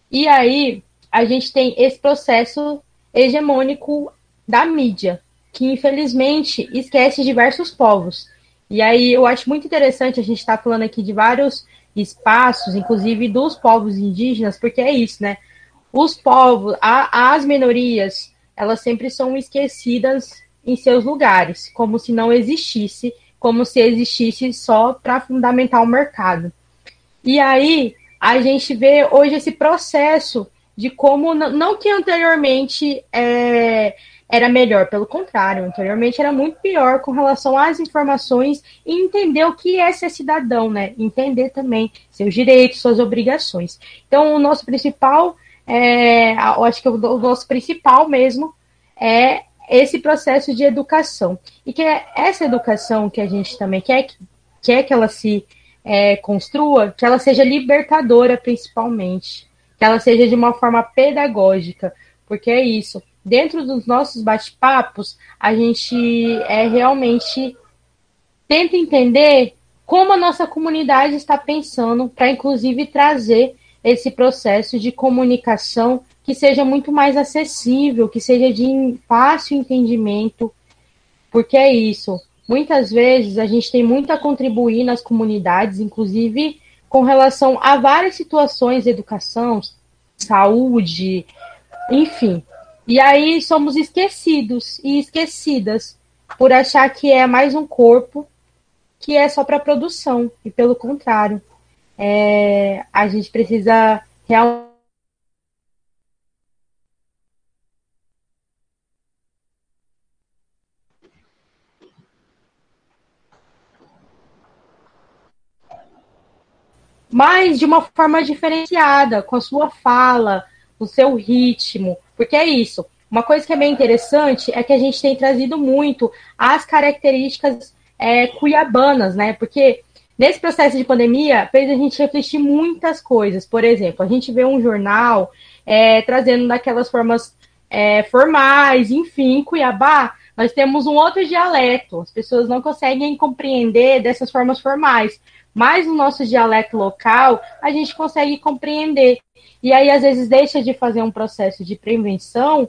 E aí, a gente tem esse processo hegemônico da mídia, que infelizmente esquece diversos povos. E aí eu acho muito interessante a gente estar tá falando aqui de vários espaços, inclusive dos povos indígenas, porque é isso, né? Os povos, a, as minorias, elas sempre são esquecidas em seus lugares, como se não existisse, como se existisse só para fundamentar o mercado. E aí a gente vê hoje esse processo de como, não que anteriormente é, era melhor, pelo contrário, anteriormente era muito pior com relação às informações e entender o que é ser cidadão, né? Entender também seus direitos, suas obrigações. Então, o nosso principal, é, acho que o, nosso principal mesmo é esse processo de educação. E que é essa educação que a gente também quer, quer que ela se é, construa, que ela seja libertadora, principalmente. Que ela seja de uma forma pedagógica. Porque é isso dentro dos nossos bate-papos, a gente é realmente tenta entender como a nossa comunidade está pensando para inclusive trazer esse processo de comunicação que seja muito mais acessível, que seja de fácil entendimento, porque é isso. Muitas vezes a gente tem muito a contribuir nas comunidades, inclusive com relação a várias situações, educação, saúde, enfim. E aí somos esquecidos e esquecidas por achar que é mais um corpo que é só para produção. E pelo contrário, é, a gente precisa realmente. Mas de uma forma diferenciada, com a sua fala, o seu ritmo, porque é isso. Uma coisa que é bem interessante é que a gente tem trazido muito as características é, cuiabanas, né? Porque nesse processo de pandemia fez a gente refletir muitas coisas. Por exemplo, a gente vê um jornal é, trazendo daquelas formas é, formais, enfim, Cuiabá, nós temos um outro dialeto. As pessoas não conseguem compreender dessas formas formais. Mas no nosso dialeto local, a gente consegue compreender. E aí, às vezes, deixa de fazer um processo de prevenção,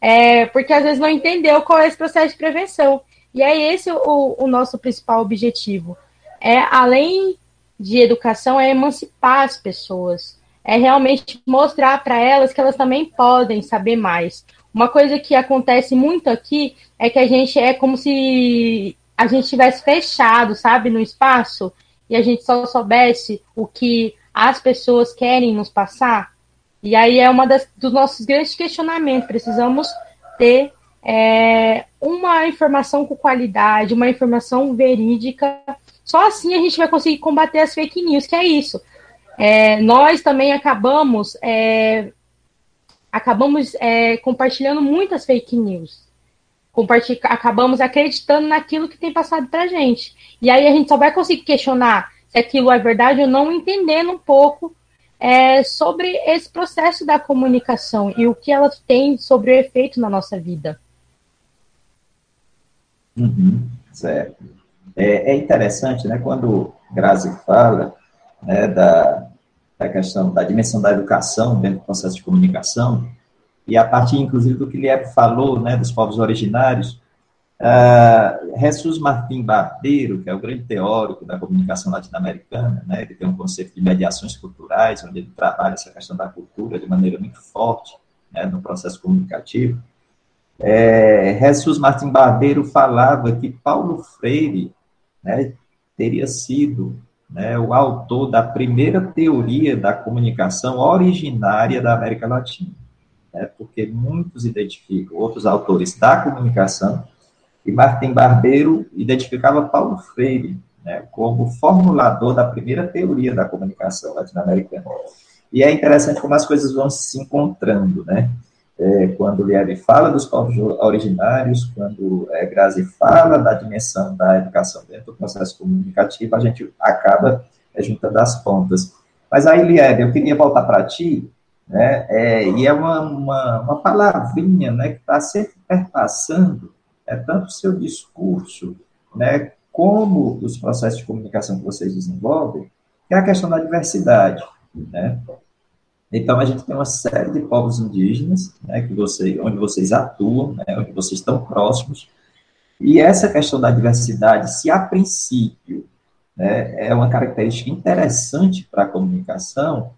é, porque às vezes não entendeu qual é esse processo de prevenção. E é esse o, o nosso principal objetivo. É, além de educação, é emancipar as pessoas. É realmente mostrar para elas que elas também podem saber mais. Uma coisa que acontece muito aqui é que a gente é como se a gente tivesse fechado, sabe, no espaço, e a gente só soubesse o que as pessoas querem nos passar. E aí é uma das, dos nossos grandes questionamentos. Precisamos ter é, uma informação com qualidade, uma informação verídica. Só assim a gente vai conseguir combater as fake news, que é isso. É, nós também acabamos é, acabamos é, compartilhando muitas fake news. Acabamos acreditando naquilo que tem passado para gente. E aí a gente só vai conseguir questionar se aquilo é verdade ou não, entendendo um pouco é, sobre esse processo da comunicação e o que ela tem sobre o efeito na nossa vida. Uhum, certo. É, é, interessante, né, quando Grazi fala né, da, da questão da dimensão da educação dentro do processo de comunicação, e a partir, inclusive, do que Lieb falou, né, dos povos originários, Uh, Jesus Martim Barbeiro, que é o grande teórico da comunicação latino-americana, né, ele tem um conceito de mediações culturais, onde ele trabalha essa questão da cultura de maneira muito forte né, no processo comunicativo. É, Jesus Martim Barbeiro falava que Paulo Freire né, teria sido né, o autor da primeira teoria da comunicação originária da América Latina, né, porque muitos identificam outros autores da comunicação e Martim Barbeiro identificava Paulo Freire né, como formulador da primeira teoria da comunicação latino-americana. E é interessante como as coisas vão se encontrando, né? É, quando Lieve fala dos povos originários, quando é, Grazi fala da dimensão da educação dentro do processo comunicativo, a gente acaba é, juntando as pontas. Mas aí, Lieve, eu queria voltar para ti, né, é, e é uma, uma, uma palavrinha né, que está sempre perpassando é tanto o seu discurso, né, como os processos de comunicação que vocês desenvolvem, que é a questão da diversidade, né? Então, a gente tem uma série de povos indígenas, né, que você, onde vocês atuam, né, onde vocês estão próximos, e essa questão da diversidade, se a princípio né, é uma característica interessante para a comunicação,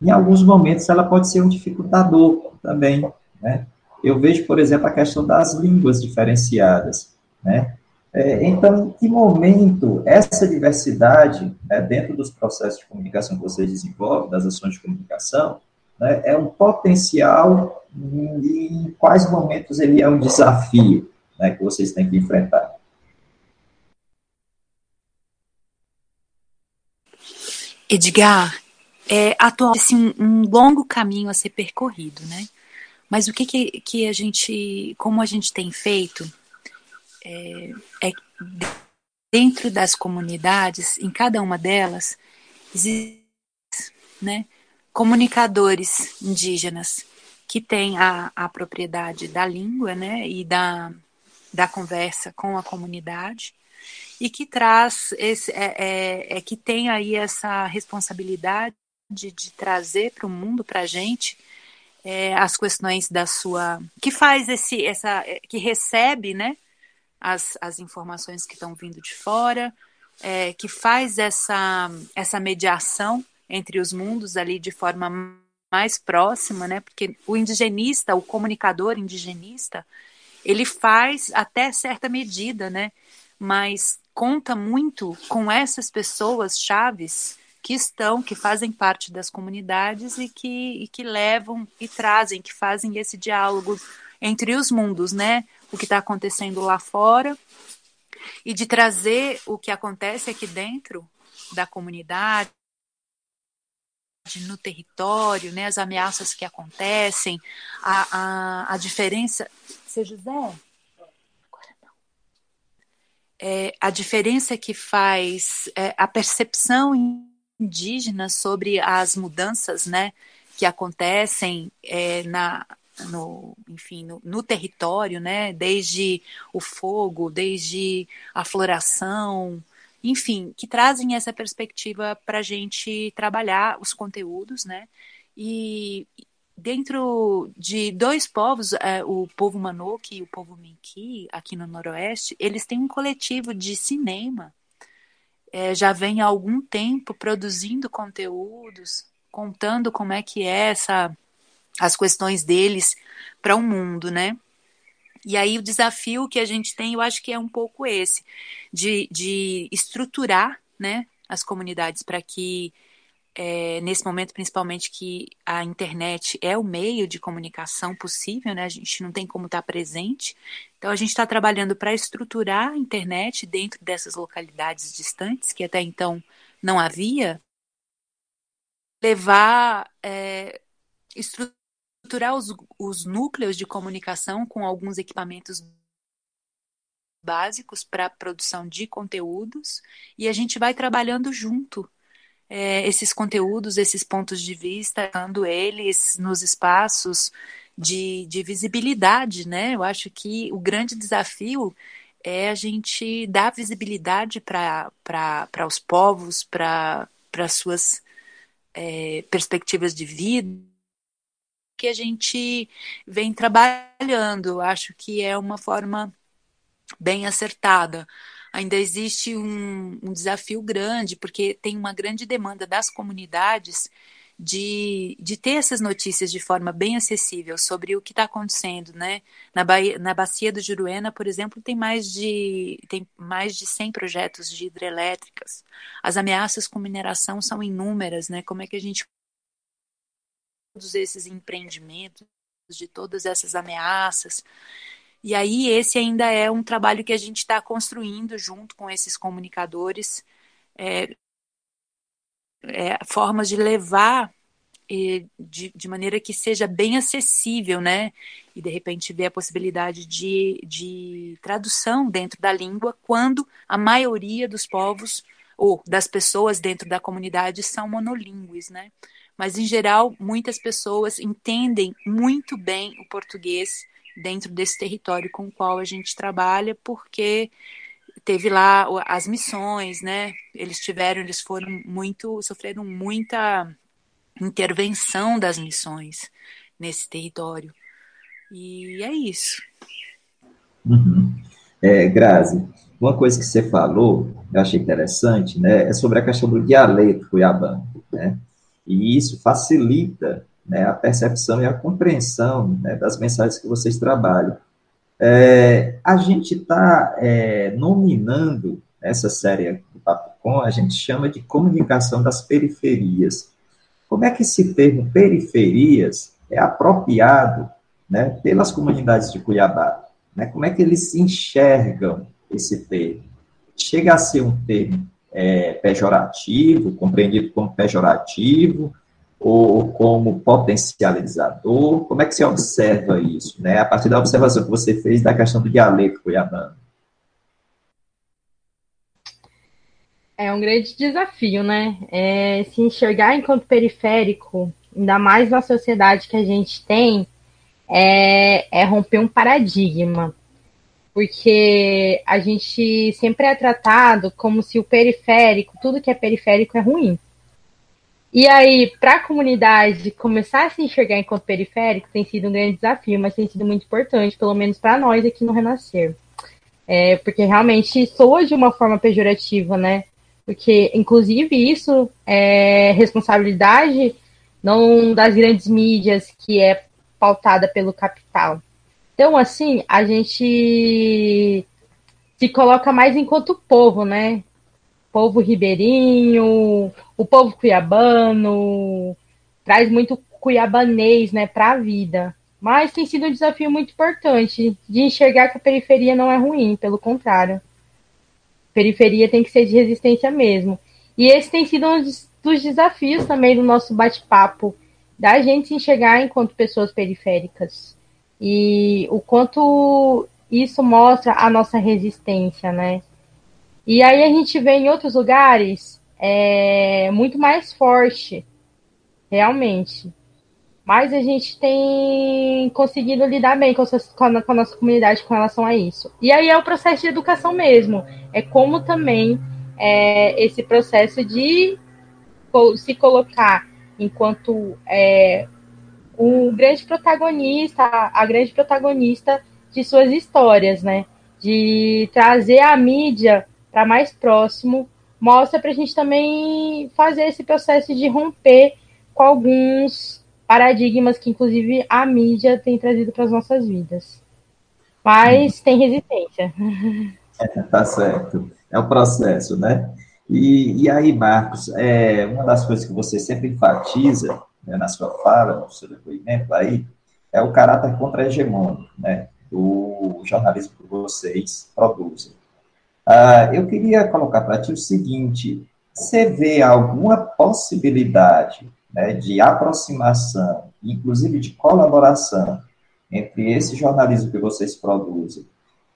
em alguns momentos ela pode ser um dificultador também, né? Eu vejo, por exemplo, a questão das línguas diferenciadas, né? É, então, em que momento essa diversidade, né, dentro dos processos de comunicação que vocês desenvolvem, das ações de comunicação, né, é um potencial e em quais momentos ele é um desafio né, que vocês têm que enfrentar? Edgar, é, atualmente assim, um longo caminho a ser percorrido, né? Mas o que, que, que a gente, como a gente tem feito, é, é dentro das comunidades, em cada uma delas, existem né, comunicadores indígenas que têm a, a propriedade da língua né, e da, da conversa com a comunidade e que traz esse é, é, é que tem aí essa responsabilidade de, de trazer para o mundo para a gente é, as questões da sua que faz esse essa é, que recebe né as, as informações que estão vindo de fora é, que faz essa essa mediação entre os mundos ali de forma mais próxima né porque o indigenista o comunicador indigenista ele faz até certa medida né mas conta muito com essas pessoas chaves que estão, que fazem parte das comunidades e que, e que levam e trazem, que fazem esse diálogo entre os mundos, né? O que está acontecendo lá fora e de trazer o que acontece aqui dentro da comunidade, no território, né? As ameaças que acontecem, a, a, a diferença. Seu José? É, a diferença que faz é, a percepção indígenas sobre as mudanças, né, que acontecem é, na, no, enfim, no, no, território, né, desde o fogo, desde a floração, enfim, que trazem essa perspectiva para a gente trabalhar os conteúdos, né, e dentro de dois povos, é, o povo Manoque e o povo Minki, aqui no Noroeste, eles têm um coletivo de cinema é, já vem há algum tempo produzindo conteúdos, contando como é que é essa, as questões deles para o mundo, né? E aí o desafio que a gente tem, eu acho que é um pouco esse, de, de estruturar né, as comunidades para que é, nesse momento, principalmente, que a internet é o meio de comunicação possível, né? A gente não tem como estar presente. Então, a gente está trabalhando para estruturar a internet dentro dessas localidades distantes, que até então não havia, levar, é, estruturar os, os núcleos de comunicação com alguns equipamentos básicos para a produção de conteúdos. E a gente vai trabalhando junto é, esses conteúdos, esses pontos de vista, dando eles nos espaços de, de visibilidade, né? Eu acho que o grande desafio é a gente dar visibilidade para os povos, para as suas é, perspectivas de vida que a gente vem trabalhando. Acho que é uma forma bem acertada ainda existe um, um desafio grande, porque tem uma grande demanda das comunidades de, de ter essas notícias de forma bem acessível sobre o que está acontecendo, né? Na, Bahia, na bacia do Juruena, por exemplo, tem mais de tem mais de 100 projetos de hidrelétricas. As ameaças com mineração são inúmeras, né? Como é que a gente todos esses empreendimentos, de todas essas ameaças, e aí, esse ainda é um trabalho que a gente está construindo junto com esses comunicadores, é, é, formas de levar de, de maneira que seja bem acessível, né? E de repente ver a possibilidade de, de tradução dentro da língua quando a maioria dos povos ou das pessoas dentro da comunidade são monolíngues, né? Mas, em geral, muitas pessoas entendem muito bem o português dentro desse território com o qual a gente trabalha, porque teve lá as missões, né? Eles tiveram, eles foram muito, sofreram muita intervenção das missões nesse território. E é isso. Uhum. É, Grazi, uma coisa que você falou, eu achei interessante, né, é sobre a questão do dialeto cuiabano, né, e isso facilita né, a percepção e a compreensão né, das mensagens que vocês trabalham. É, a gente está é, nominando essa série do Papo Com, a gente chama de comunicação das periferias. Como é que esse termo periferias é apropriado né, pelas comunidades de Cuiabá? Né, como é que eles enxergam esse termo? Chega a ser um termo é, pejorativo, compreendido como pejorativo, ou como potencializador? Como é que você observa isso, né? A partir da observação que você fez da questão do dialeto cuiabano. É um grande desafio, né? É, se enxergar enquanto periférico, ainda mais na sociedade que a gente tem, é, é romper um paradigma. Porque a gente sempre é tratado como se o periférico, tudo que é periférico é ruim. E aí, para a comunidade começar a se enxergar enquanto periférico, tem sido um grande desafio, mas tem sido muito importante, pelo menos para nós aqui no Renascer. É, porque realmente soa de uma forma pejorativa, né? Porque, inclusive, isso é responsabilidade não das grandes mídias, que é pautada pelo capital. Então, assim, a gente se coloca mais enquanto povo, né? Povo ribeirinho, o povo cuiabano, traz muito cuiabanês né, para a vida. Mas tem sido um desafio muito importante de enxergar que a periferia não é ruim, pelo contrário. Periferia tem que ser de resistência mesmo. E esse tem sido um dos desafios também do nosso bate-papo, da gente se enxergar enquanto pessoas periféricas. E o quanto isso mostra a nossa resistência, né? E aí a gente vê em outros lugares é, muito mais forte, realmente. Mas a gente tem conseguido lidar bem com, a, com a nossa comunidade com relação a isso. E aí é o processo de educação mesmo. É como também é, esse processo de se colocar enquanto é, o grande protagonista, a grande protagonista de suas histórias, né? De trazer a mídia para mais próximo, mostra para a gente também fazer esse processo de romper com alguns paradigmas que, inclusive, a mídia tem trazido para as nossas vidas. Mas tem resistência. É, tá certo. É o processo, né? E, e aí, Marcos, é, uma das coisas que você sempre enfatiza né, na sua fala, no seu depoimento aí, é o caráter contra-hegemônico, né? Do jornalismo que vocês produzem. Uh, eu queria colocar para ti o seguinte: você vê alguma possibilidade né, de aproximação, inclusive de colaboração, entre esse jornalismo que vocês produzem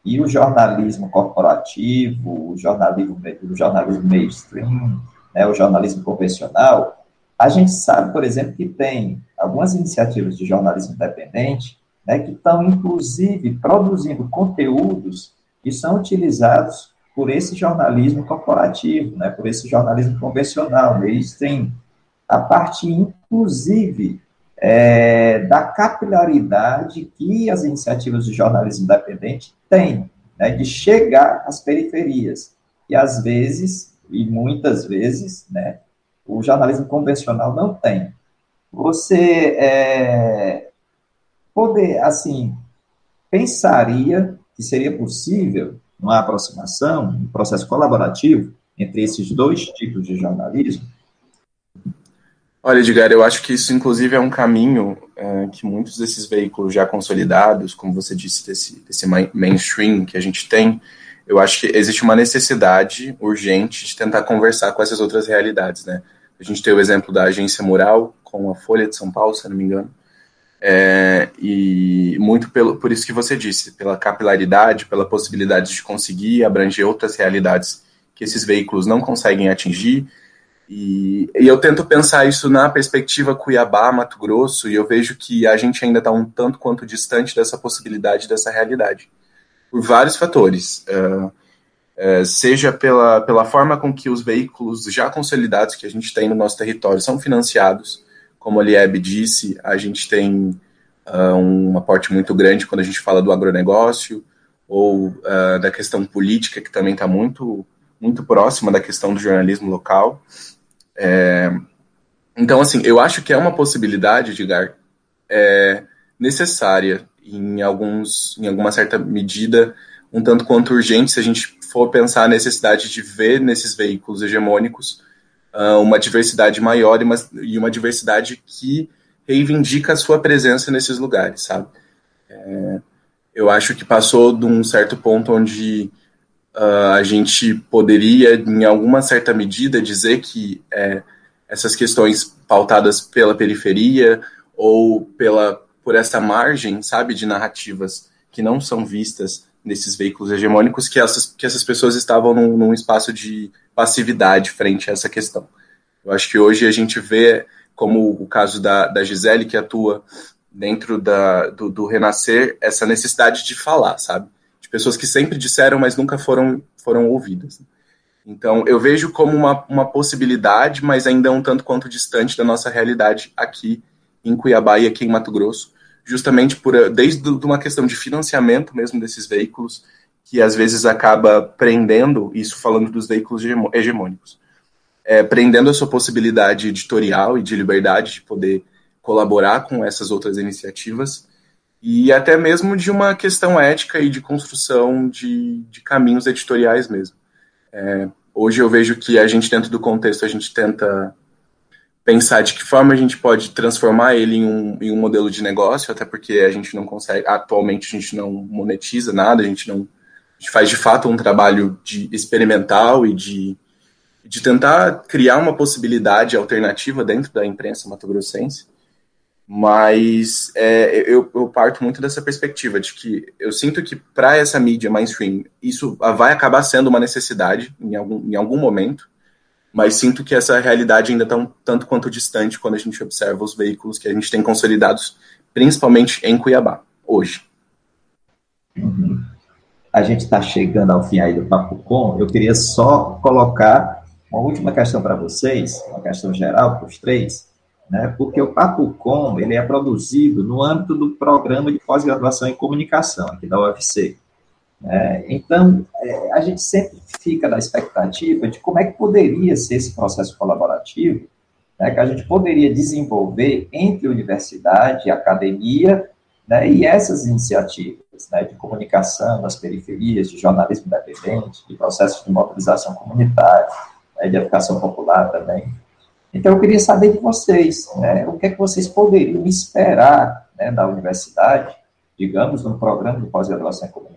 e o jornalismo corporativo, o jornalismo, o jornalismo mainstream, né, o jornalismo convencional? A gente sabe, por exemplo, que tem algumas iniciativas de jornalismo independente né, que estão, inclusive, produzindo conteúdos que são utilizados por esse jornalismo corporativo, né, por esse jornalismo convencional. Eles têm a parte, inclusive, é, da capilaridade que as iniciativas de jornalismo independente têm, né, de chegar às periferias. E, às vezes, e muitas vezes, né, o jornalismo convencional não tem. Você é, poder, assim, pensaria que seria possível uma aproximação, um processo colaborativo entre esses dois tipos de jornalismo? Olha, Edgar, eu acho que isso, inclusive, é um caminho é, que muitos desses veículos já consolidados, como você disse, desse, desse mainstream que a gente tem, eu acho que existe uma necessidade urgente de tentar conversar com essas outras realidades, né? A gente tem o exemplo da Agência Mural com a Folha de São Paulo, se não me engano, é, e muito pelo, por isso que você disse, pela capilaridade, pela possibilidade de conseguir abranger outras realidades que esses veículos não conseguem atingir. E, e eu tento pensar isso na perspectiva Cuiabá, Mato Grosso, e eu vejo que a gente ainda está um tanto quanto distante dessa possibilidade, dessa realidade, por vários fatores. Uh, uh, seja pela, pela forma com que os veículos já consolidados que a gente tem no nosso território são financiados, como a Lieb disse, a gente tem uh, um aporte muito grande quando a gente fala do agronegócio ou uh, da questão política, que também está muito, muito próxima da questão do jornalismo local. É, então, assim, eu acho que é uma possibilidade, Edgar, é, necessária em, alguns, em alguma certa medida, um tanto quanto urgente, se a gente for pensar a necessidade de ver nesses veículos hegemônicos uh, uma diversidade maior e uma, e uma diversidade que reivindica a sua presença nesses lugares, sabe? É, eu acho que passou de um certo ponto onde uh, a gente poderia, em alguma certa medida, dizer que é, essas questões pautadas pela periferia ou pela por essa margem, sabe, de narrativas que não são vistas nesses veículos hegemônicos, que essas, que essas pessoas estavam num, num espaço de passividade frente a essa questão. Eu acho que hoje a gente vê como o caso da, da Gisele, que atua dentro da, do, do Renascer, essa necessidade de falar, sabe? De pessoas que sempre disseram, mas nunca foram, foram ouvidas. Então, eu vejo como uma, uma possibilidade, mas ainda um tanto quanto distante da nossa realidade aqui em Cuiabá e aqui em Mato Grosso, justamente por desde uma questão de financiamento mesmo desses veículos, que às vezes acaba prendendo, isso falando dos veículos hegemônicos, é, prendendo a sua possibilidade editorial e de liberdade de poder colaborar com essas outras iniciativas, e até mesmo de uma questão ética e de construção de, de caminhos editoriais mesmo. É, hoje eu vejo que a gente, dentro do contexto, a gente tenta pensar de que forma a gente pode transformar ele em um, em um modelo de negócio, até porque a gente não consegue, atualmente a gente não monetiza nada, a gente não a gente faz de fato um trabalho de experimental e de de tentar criar uma possibilidade alternativa dentro da imprensa mato-grossense, mas é, eu, eu, parto muito dessa perspectiva de que eu sinto que para essa mídia mainstream isso vai acabar sendo uma necessidade em algum, em algum momento, mas sinto que essa realidade ainda está um tanto quanto distante quando a gente observa os veículos que a gente tem consolidados, principalmente em Cuiabá, hoje. Uhum. A gente está chegando ao fim aí do Papo Com, eu queria só colocar uma última questão para vocês, uma questão geral para os três, né? porque o Papo Com ele é produzido no âmbito do programa de pós-graduação em comunicação aqui da UFC. Né? Então, é, a gente sempre fica na expectativa de como é que poderia ser esse processo colaborativo, né, que a gente poderia desenvolver entre universidade, academia, né, e essas iniciativas né, de comunicação nas periferias, de jornalismo independente, de processos de mobilização comunitária, né, de educação popular também. Então, eu queria saber de vocês, né, o que é que vocês poderiam esperar né, da universidade, digamos, num programa de pós-graduação em comunicação,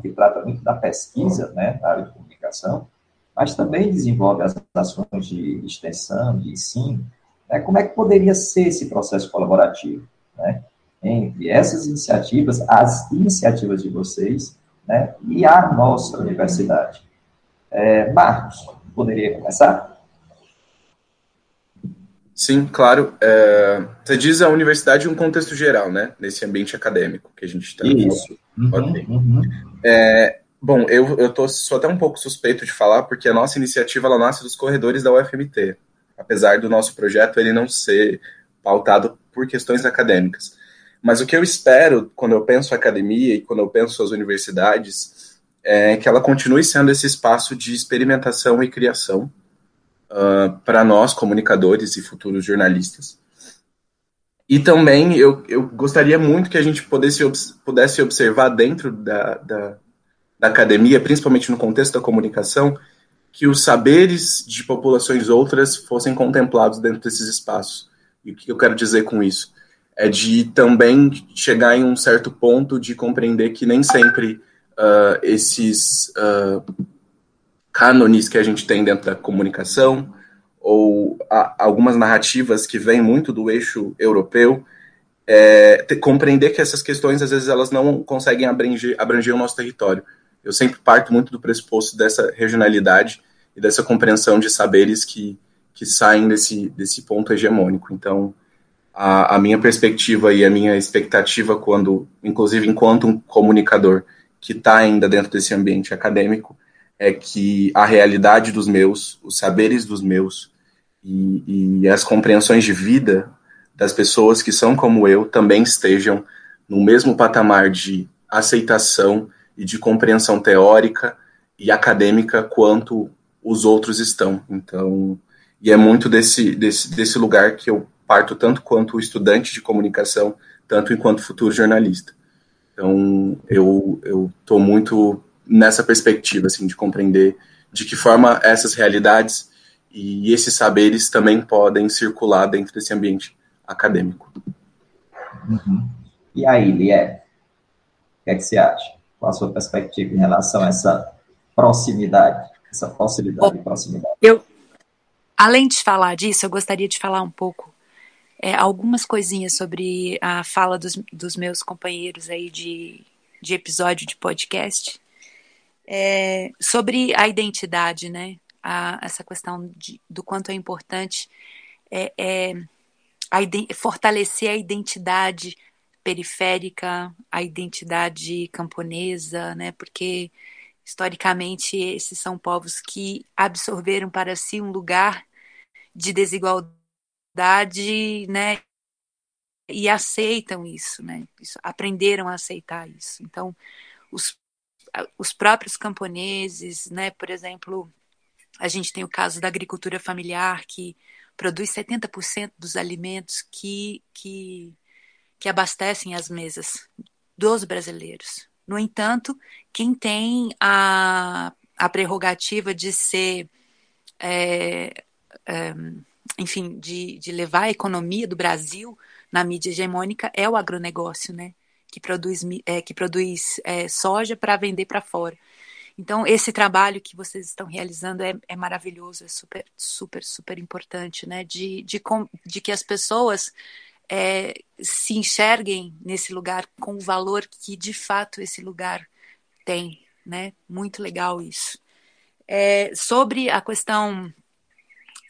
que trata muito da pesquisa né, na área de comunicação, mas também desenvolve as ações de extensão, de ensino. Né, como é que poderia ser esse processo colaborativo né, entre essas iniciativas, as iniciativas de vocês né, e a nossa universidade? É, Marcos, poderia começar? Sim, claro. É, você diz a universidade em um contexto geral, né? Nesse ambiente acadêmico que a gente está. Isso. Uhum, uhum. É, bom, eu, eu tô, sou até um pouco suspeito de falar, porque a nossa iniciativa ela nasce dos corredores da UFMT. Apesar do nosso projeto ele não ser pautado por questões acadêmicas. Mas o que eu espero quando eu penso academia e quando eu penso as universidades é que ela continue sendo esse espaço de experimentação e criação uh, para nós, comunicadores e futuros jornalistas. E também eu, eu gostaria muito que a gente pudesse, pudesse observar dentro da, da, da academia, principalmente no contexto da comunicação, que os saberes de populações outras fossem contemplados dentro desses espaços. E o que eu quero dizer com isso? É de também chegar em um certo ponto de compreender que nem sempre uh, esses uh, cânones que a gente tem dentro da comunicação, ou algumas narrativas que vêm muito do eixo europeu, é, te, compreender que essas questões, às vezes, elas não conseguem abranger, abranger o nosso território. Eu sempre parto muito do pressuposto dessa regionalidade e dessa compreensão de saberes que, que saem desse, desse ponto hegemônico. Então, a, a minha perspectiva e a minha expectativa, quando, inclusive enquanto um comunicador, que está ainda dentro desse ambiente acadêmico é que a realidade dos meus, os saberes dos meus e, e as compreensões de vida das pessoas que são como eu também estejam no mesmo patamar de aceitação e de compreensão teórica e acadêmica quanto os outros estão. Então, e é muito desse, desse, desse lugar que eu parto tanto quanto estudante de comunicação, tanto enquanto futuro jornalista. Então, eu estou muito nessa perspectiva, assim, de compreender de que forma essas realidades e esses saberes também podem circular dentro desse ambiente acadêmico. Uhum. E aí, Lié, o que, é que você acha? Qual a sua perspectiva em relação a essa proximidade, essa possibilidade de proximidade? Eu, além de falar disso, eu gostaria de falar um pouco é, algumas coisinhas sobre a fala dos, dos meus companheiros aí de, de episódio de podcast é, sobre a identidade, né? A, essa questão de, do quanto é importante é, é a, fortalecer a identidade periférica, a identidade camponesa, né? Porque historicamente esses são povos que absorveram para si um lugar de desigualdade, né? E aceitam isso, né? Isso, aprenderam a aceitar isso. Então, os, os próprios camponeses, né? Por exemplo, a gente tem o caso da agricultura familiar que produz 70% dos alimentos que, que que abastecem as mesas dos brasileiros. No entanto, quem tem a, a prerrogativa de ser, é, é, enfim, de, de levar a economia do Brasil na mídia hegemônica é o agronegócio, né? Que produz, é, que produz é, soja para vender para fora. Então, esse trabalho que vocês estão realizando é, é, maravilhoso, é super, super, super importante, né? De, de, de que as pessoas é, se enxerguem nesse lugar com o valor que de fato esse lugar tem, né? Muito legal isso. É, sobre a questão,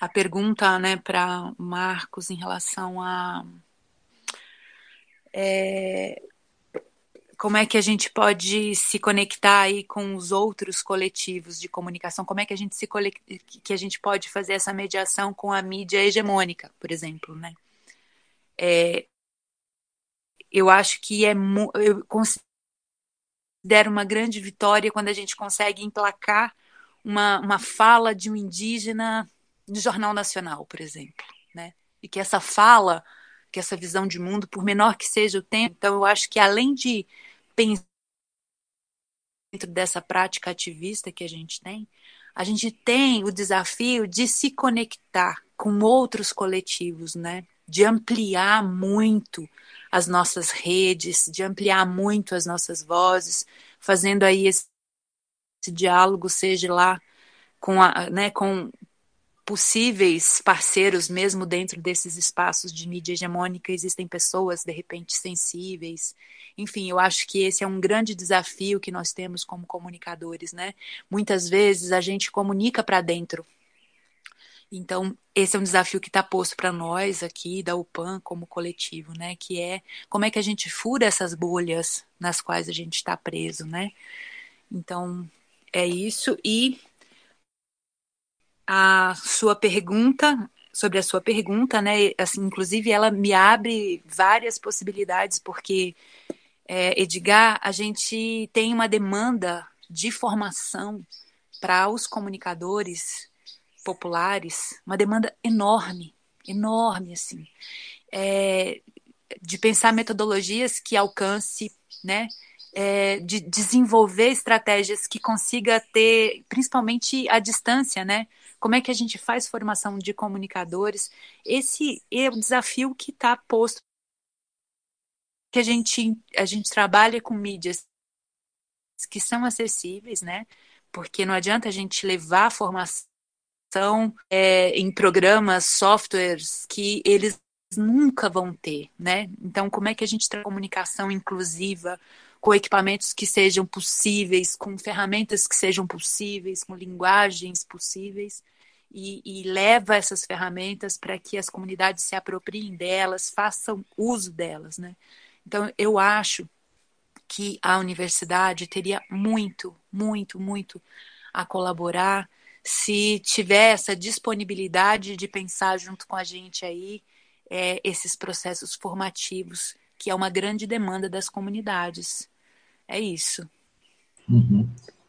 a pergunta, né, para Marcos em relação a é, como é que a gente pode se conectar aí com os outros coletivos de comunicação? Como é que a gente se que a gente pode fazer essa mediação com a mídia hegemônica, por exemplo, né? É, eu acho que é eu considero uma grande vitória quando a gente consegue emplacar uma, uma fala de um indígena no Jornal Nacional, por exemplo, né? E que essa fala, que essa visão de mundo, por menor que seja o tempo, então eu acho que além de pensar dentro dessa prática ativista que a gente tem, a gente tem o desafio de se conectar com outros coletivos, né? de ampliar muito as nossas redes, de ampliar muito as nossas vozes, fazendo aí esse, esse diálogo, seja lá com, a, né, com possíveis parceiros, mesmo dentro desses espaços de mídia hegemônica, existem pessoas, de repente, sensíveis. Enfim, eu acho que esse é um grande desafio que nós temos como comunicadores, né? Muitas vezes a gente comunica para dentro, então, esse é um desafio que está posto para nós aqui da UPAN como coletivo, né? Que é como é que a gente fura essas bolhas nas quais a gente está preso, né? Então, é isso. E a sua pergunta, sobre a sua pergunta, né? Assim, inclusive, ela me abre várias possibilidades, porque, é, Edgar, a gente tem uma demanda de formação para os comunicadores populares, uma demanda enorme, enorme, assim, é, de pensar metodologias que alcance, né, é, de desenvolver estratégias que consiga ter, principalmente a distância, né, como é que a gente faz formação de comunicadores, esse é o desafio que está posto que a gente a gente trabalha com mídias que são acessíveis, né? Porque não adianta a gente levar a formação é, em programas, softwares que eles nunca vão ter, né? Então, como é que a gente traz comunicação inclusiva com equipamentos que sejam possíveis, com ferramentas que sejam possíveis, com linguagens possíveis e, e leva essas ferramentas para que as comunidades se apropriem delas, façam uso delas, né? Então, eu acho que a universidade teria muito, muito, muito a colaborar se tiver essa disponibilidade de pensar junto com a gente aí é, esses processos formativos, que é uma grande demanda das comunidades. É isso. Uhum.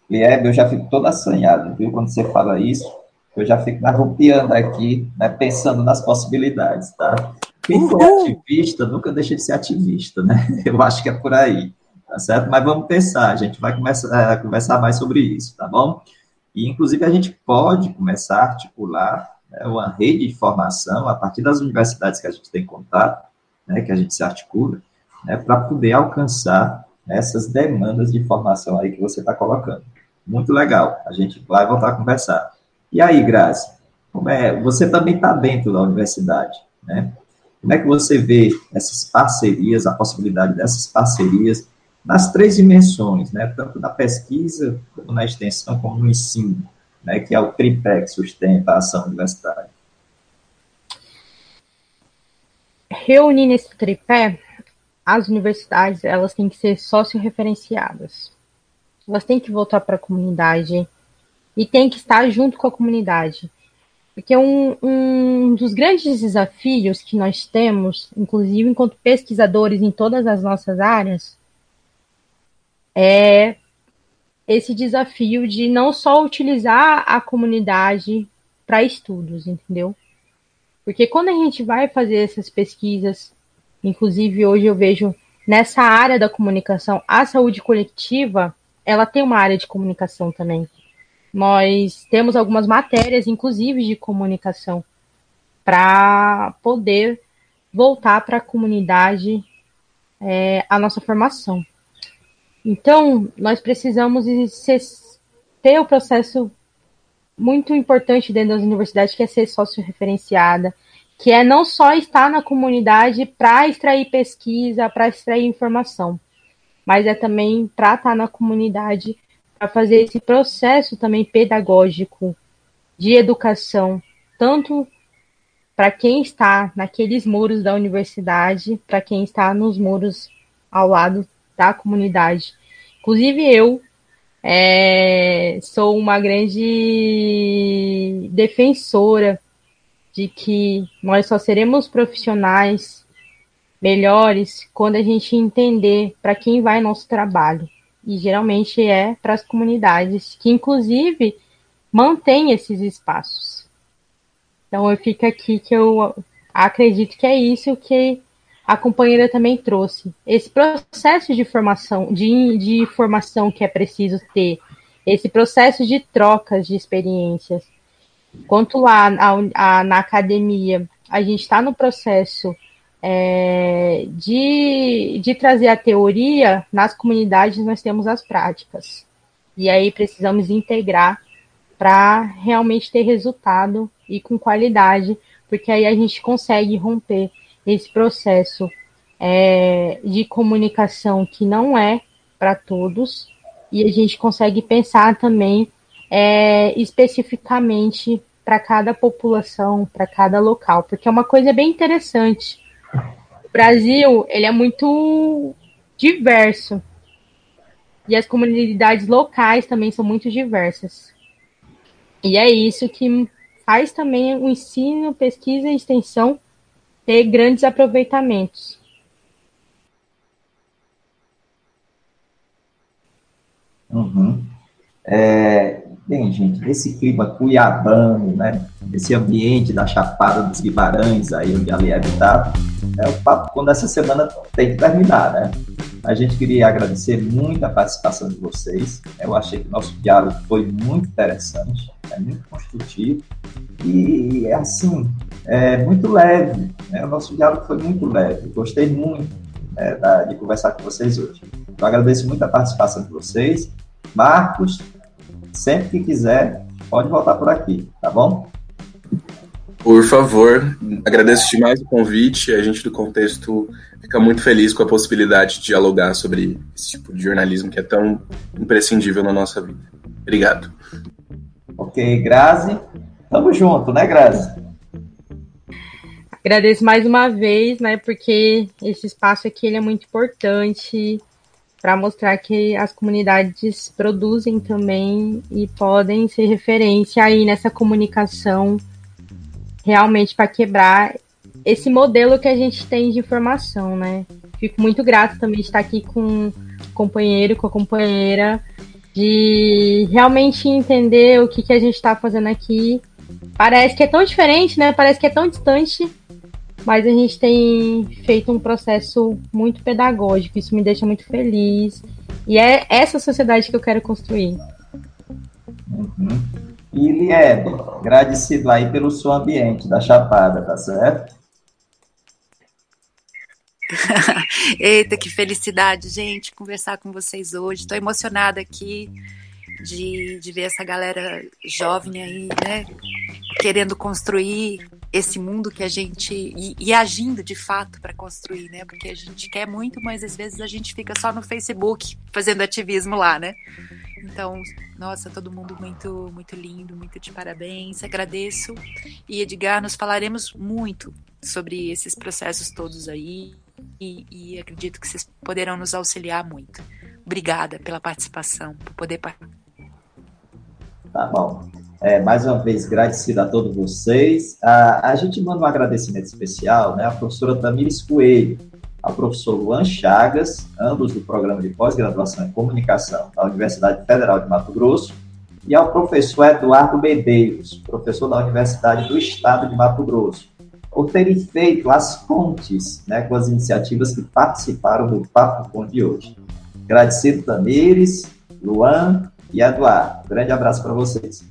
Liebe, eu já fico todo assanhado, viu? Quando você fala isso, eu já fico arrupiando aqui, né, pensando nas possibilidades, tá? Quem foi ativista nunca deixa de ser ativista, né? Eu acho que é por aí, tá certo? Mas vamos pensar, a gente vai começar a conversar mais sobre isso, tá bom? E, inclusive, a gente pode começar a articular né, uma rede de formação a partir das universidades que a gente tem contato, né, que a gente se articula, né, para poder alcançar essas demandas de formação aí que você está colocando. Muito legal, a gente vai voltar a conversar. E aí, Grazi, como é, você também está dentro da universidade, né? Como é que você vê essas parcerias, a possibilidade dessas parcerias nas três dimensões, né? Tanto na pesquisa, como na extensão, como no ensino, né? Que é o tripé que sustenta a ação universitária. Reunindo esse tripé, as universidades elas têm que ser socio-referenciadas. Elas têm que voltar para a comunidade, e tem que estar junto com a comunidade. Porque um, um dos grandes desafios que nós temos, inclusive enquanto pesquisadores em todas as nossas áreas, é esse desafio de não só utilizar a comunidade para estudos, entendeu? Porque quando a gente vai fazer essas pesquisas, inclusive hoje eu vejo nessa área da comunicação, a saúde coletiva, ela tem uma área de comunicação também. Nós temos algumas matérias, inclusive de comunicação, para poder voltar para a comunidade é, a nossa formação. Então, nós precisamos ter o processo muito importante dentro das universidades, que é ser sócio-referenciada, que é não só estar na comunidade para extrair pesquisa, para extrair informação, mas é também para estar na comunidade a fazer esse processo também pedagógico de educação, tanto para quem está naqueles muros da universidade, para quem está nos muros ao lado da comunidade. Inclusive eu é, sou uma grande defensora de que nós só seremos profissionais melhores quando a gente entender para quem vai nosso trabalho e geralmente é para as comunidades que, inclusive, mantêm esses espaços. Então, eu fico aqui que eu acredito que é isso que a companheira também trouxe. Esse processo de formação, de, de formação que é preciso ter, esse processo de trocas de experiências. Quanto lá a, a, na academia, a gente está no processo é, de, de trazer a teoria, nas comunidades nós temos as práticas. E aí precisamos integrar para realmente ter resultado e com qualidade, porque aí a gente consegue romper esse processo é, de comunicação que não é para todos, e a gente consegue pensar também é, especificamente para cada população, para cada local, porque é uma coisa bem interessante. Brasil, ele é muito diverso. E as comunidades locais também são muito diversas. E é isso que faz também o ensino, pesquisa e extensão ter grandes aproveitamentos. Uhum. É, bem, gente, esse clima cuiabano, né? Esse ambiente da Chapada dos Guimarães, aí onde a Liebe está, é, o papo quando essa semana tem que terminar, né? A gente queria agradecer muito a participação de vocês. Eu achei que o nosso diálogo foi muito interessante, é muito construtivo e, assim, é muito leve. Né? O nosso diálogo foi muito leve. Gostei muito né, de conversar com vocês hoje. Eu agradeço muito a participação de vocês. Marcos, sempre que quiser, pode voltar por aqui, tá bom? Por favor, agradeço demais o convite. A gente do contexto fica muito feliz com a possibilidade de dialogar sobre esse tipo de jornalismo que é tão imprescindível na nossa vida. Obrigado. Ok, Grazi. Tamo junto, né, Grazi? Agradeço mais uma vez, né, porque esse espaço aqui ele é muito importante para mostrar que as comunidades produzem também e podem ser referência aí nessa comunicação realmente para quebrar esse modelo que a gente tem de informação, né? Fico muito grato também de estar aqui com o companheiro, com a companheira, de realmente entender o que, que a gente está fazendo aqui. Parece que é tão diferente, né? Parece que é tão distante, mas a gente tem feito um processo muito pedagógico, isso me deixa muito feliz. E é essa sociedade que eu quero construir. Uhum. E Liebe, agradecido aí pelo seu ambiente da Chapada, tá certo? Eita, que felicidade, gente, conversar com vocês hoje. Estou emocionada aqui de, de ver essa galera jovem aí, né? Querendo construir esse mundo que a gente. E, e agindo de fato para construir, né? Porque a gente quer muito, mas às vezes a gente fica só no Facebook fazendo ativismo lá, né? Então, nossa, todo mundo muito, muito lindo, muito de parabéns, agradeço. E Edgar, nós falaremos muito sobre esses processos todos aí e, e acredito que vocês poderão nos auxiliar muito. Obrigada pela participação, por poder participar. Tá bom. É, mais uma vez, agradecido a todos vocês. A, a gente manda um agradecimento especial né, à professora Tamires Coelho, ao professor Luan Chagas, ambos do programa de pós-graduação em comunicação da Universidade Federal de Mato Grosso, e ao professor Eduardo Medeiros, professor da Universidade do Estado de Mato Grosso, por terem feito as pontes né, com as iniciativas que participaram do Papo Com de hoje. Agradecido Tamires, Luan e Eduardo. grande abraço para vocês.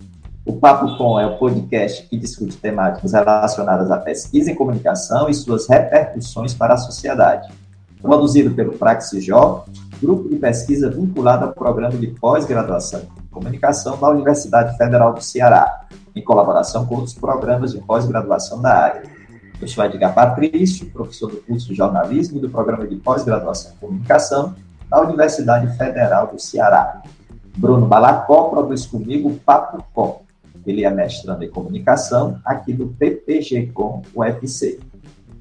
O Papo Com é o podcast que discute temáticas relacionadas à pesquisa em comunicação e suas repercussões para a sociedade. Produzido pelo Praxijó, grupo de pesquisa vinculado ao programa de pós-graduação em comunicação da Universidade Federal do Ceará, em colaboração com outros programas de pós-graduação da área. Eu sou Edgar Patrício, professor do curso de jornalismo e do programa de pós-graduação em comunicação da Universidade Federal do Ceará. Bruno Balacó produz comigo o Papo Com, ele é mestrando em comunicação aqui do PPG-Com UFC.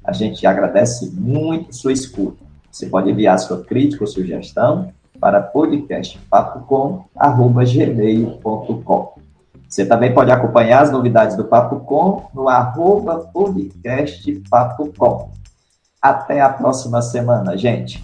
A gente agradece muito sua escuta. Você pode enviar sua crítica ou sugestão para podcastpapocom.gmail.com. Você também pode acompanhar as novidades do Papo Com no arroba podcast Papo Com. Até a próxima semana, gente.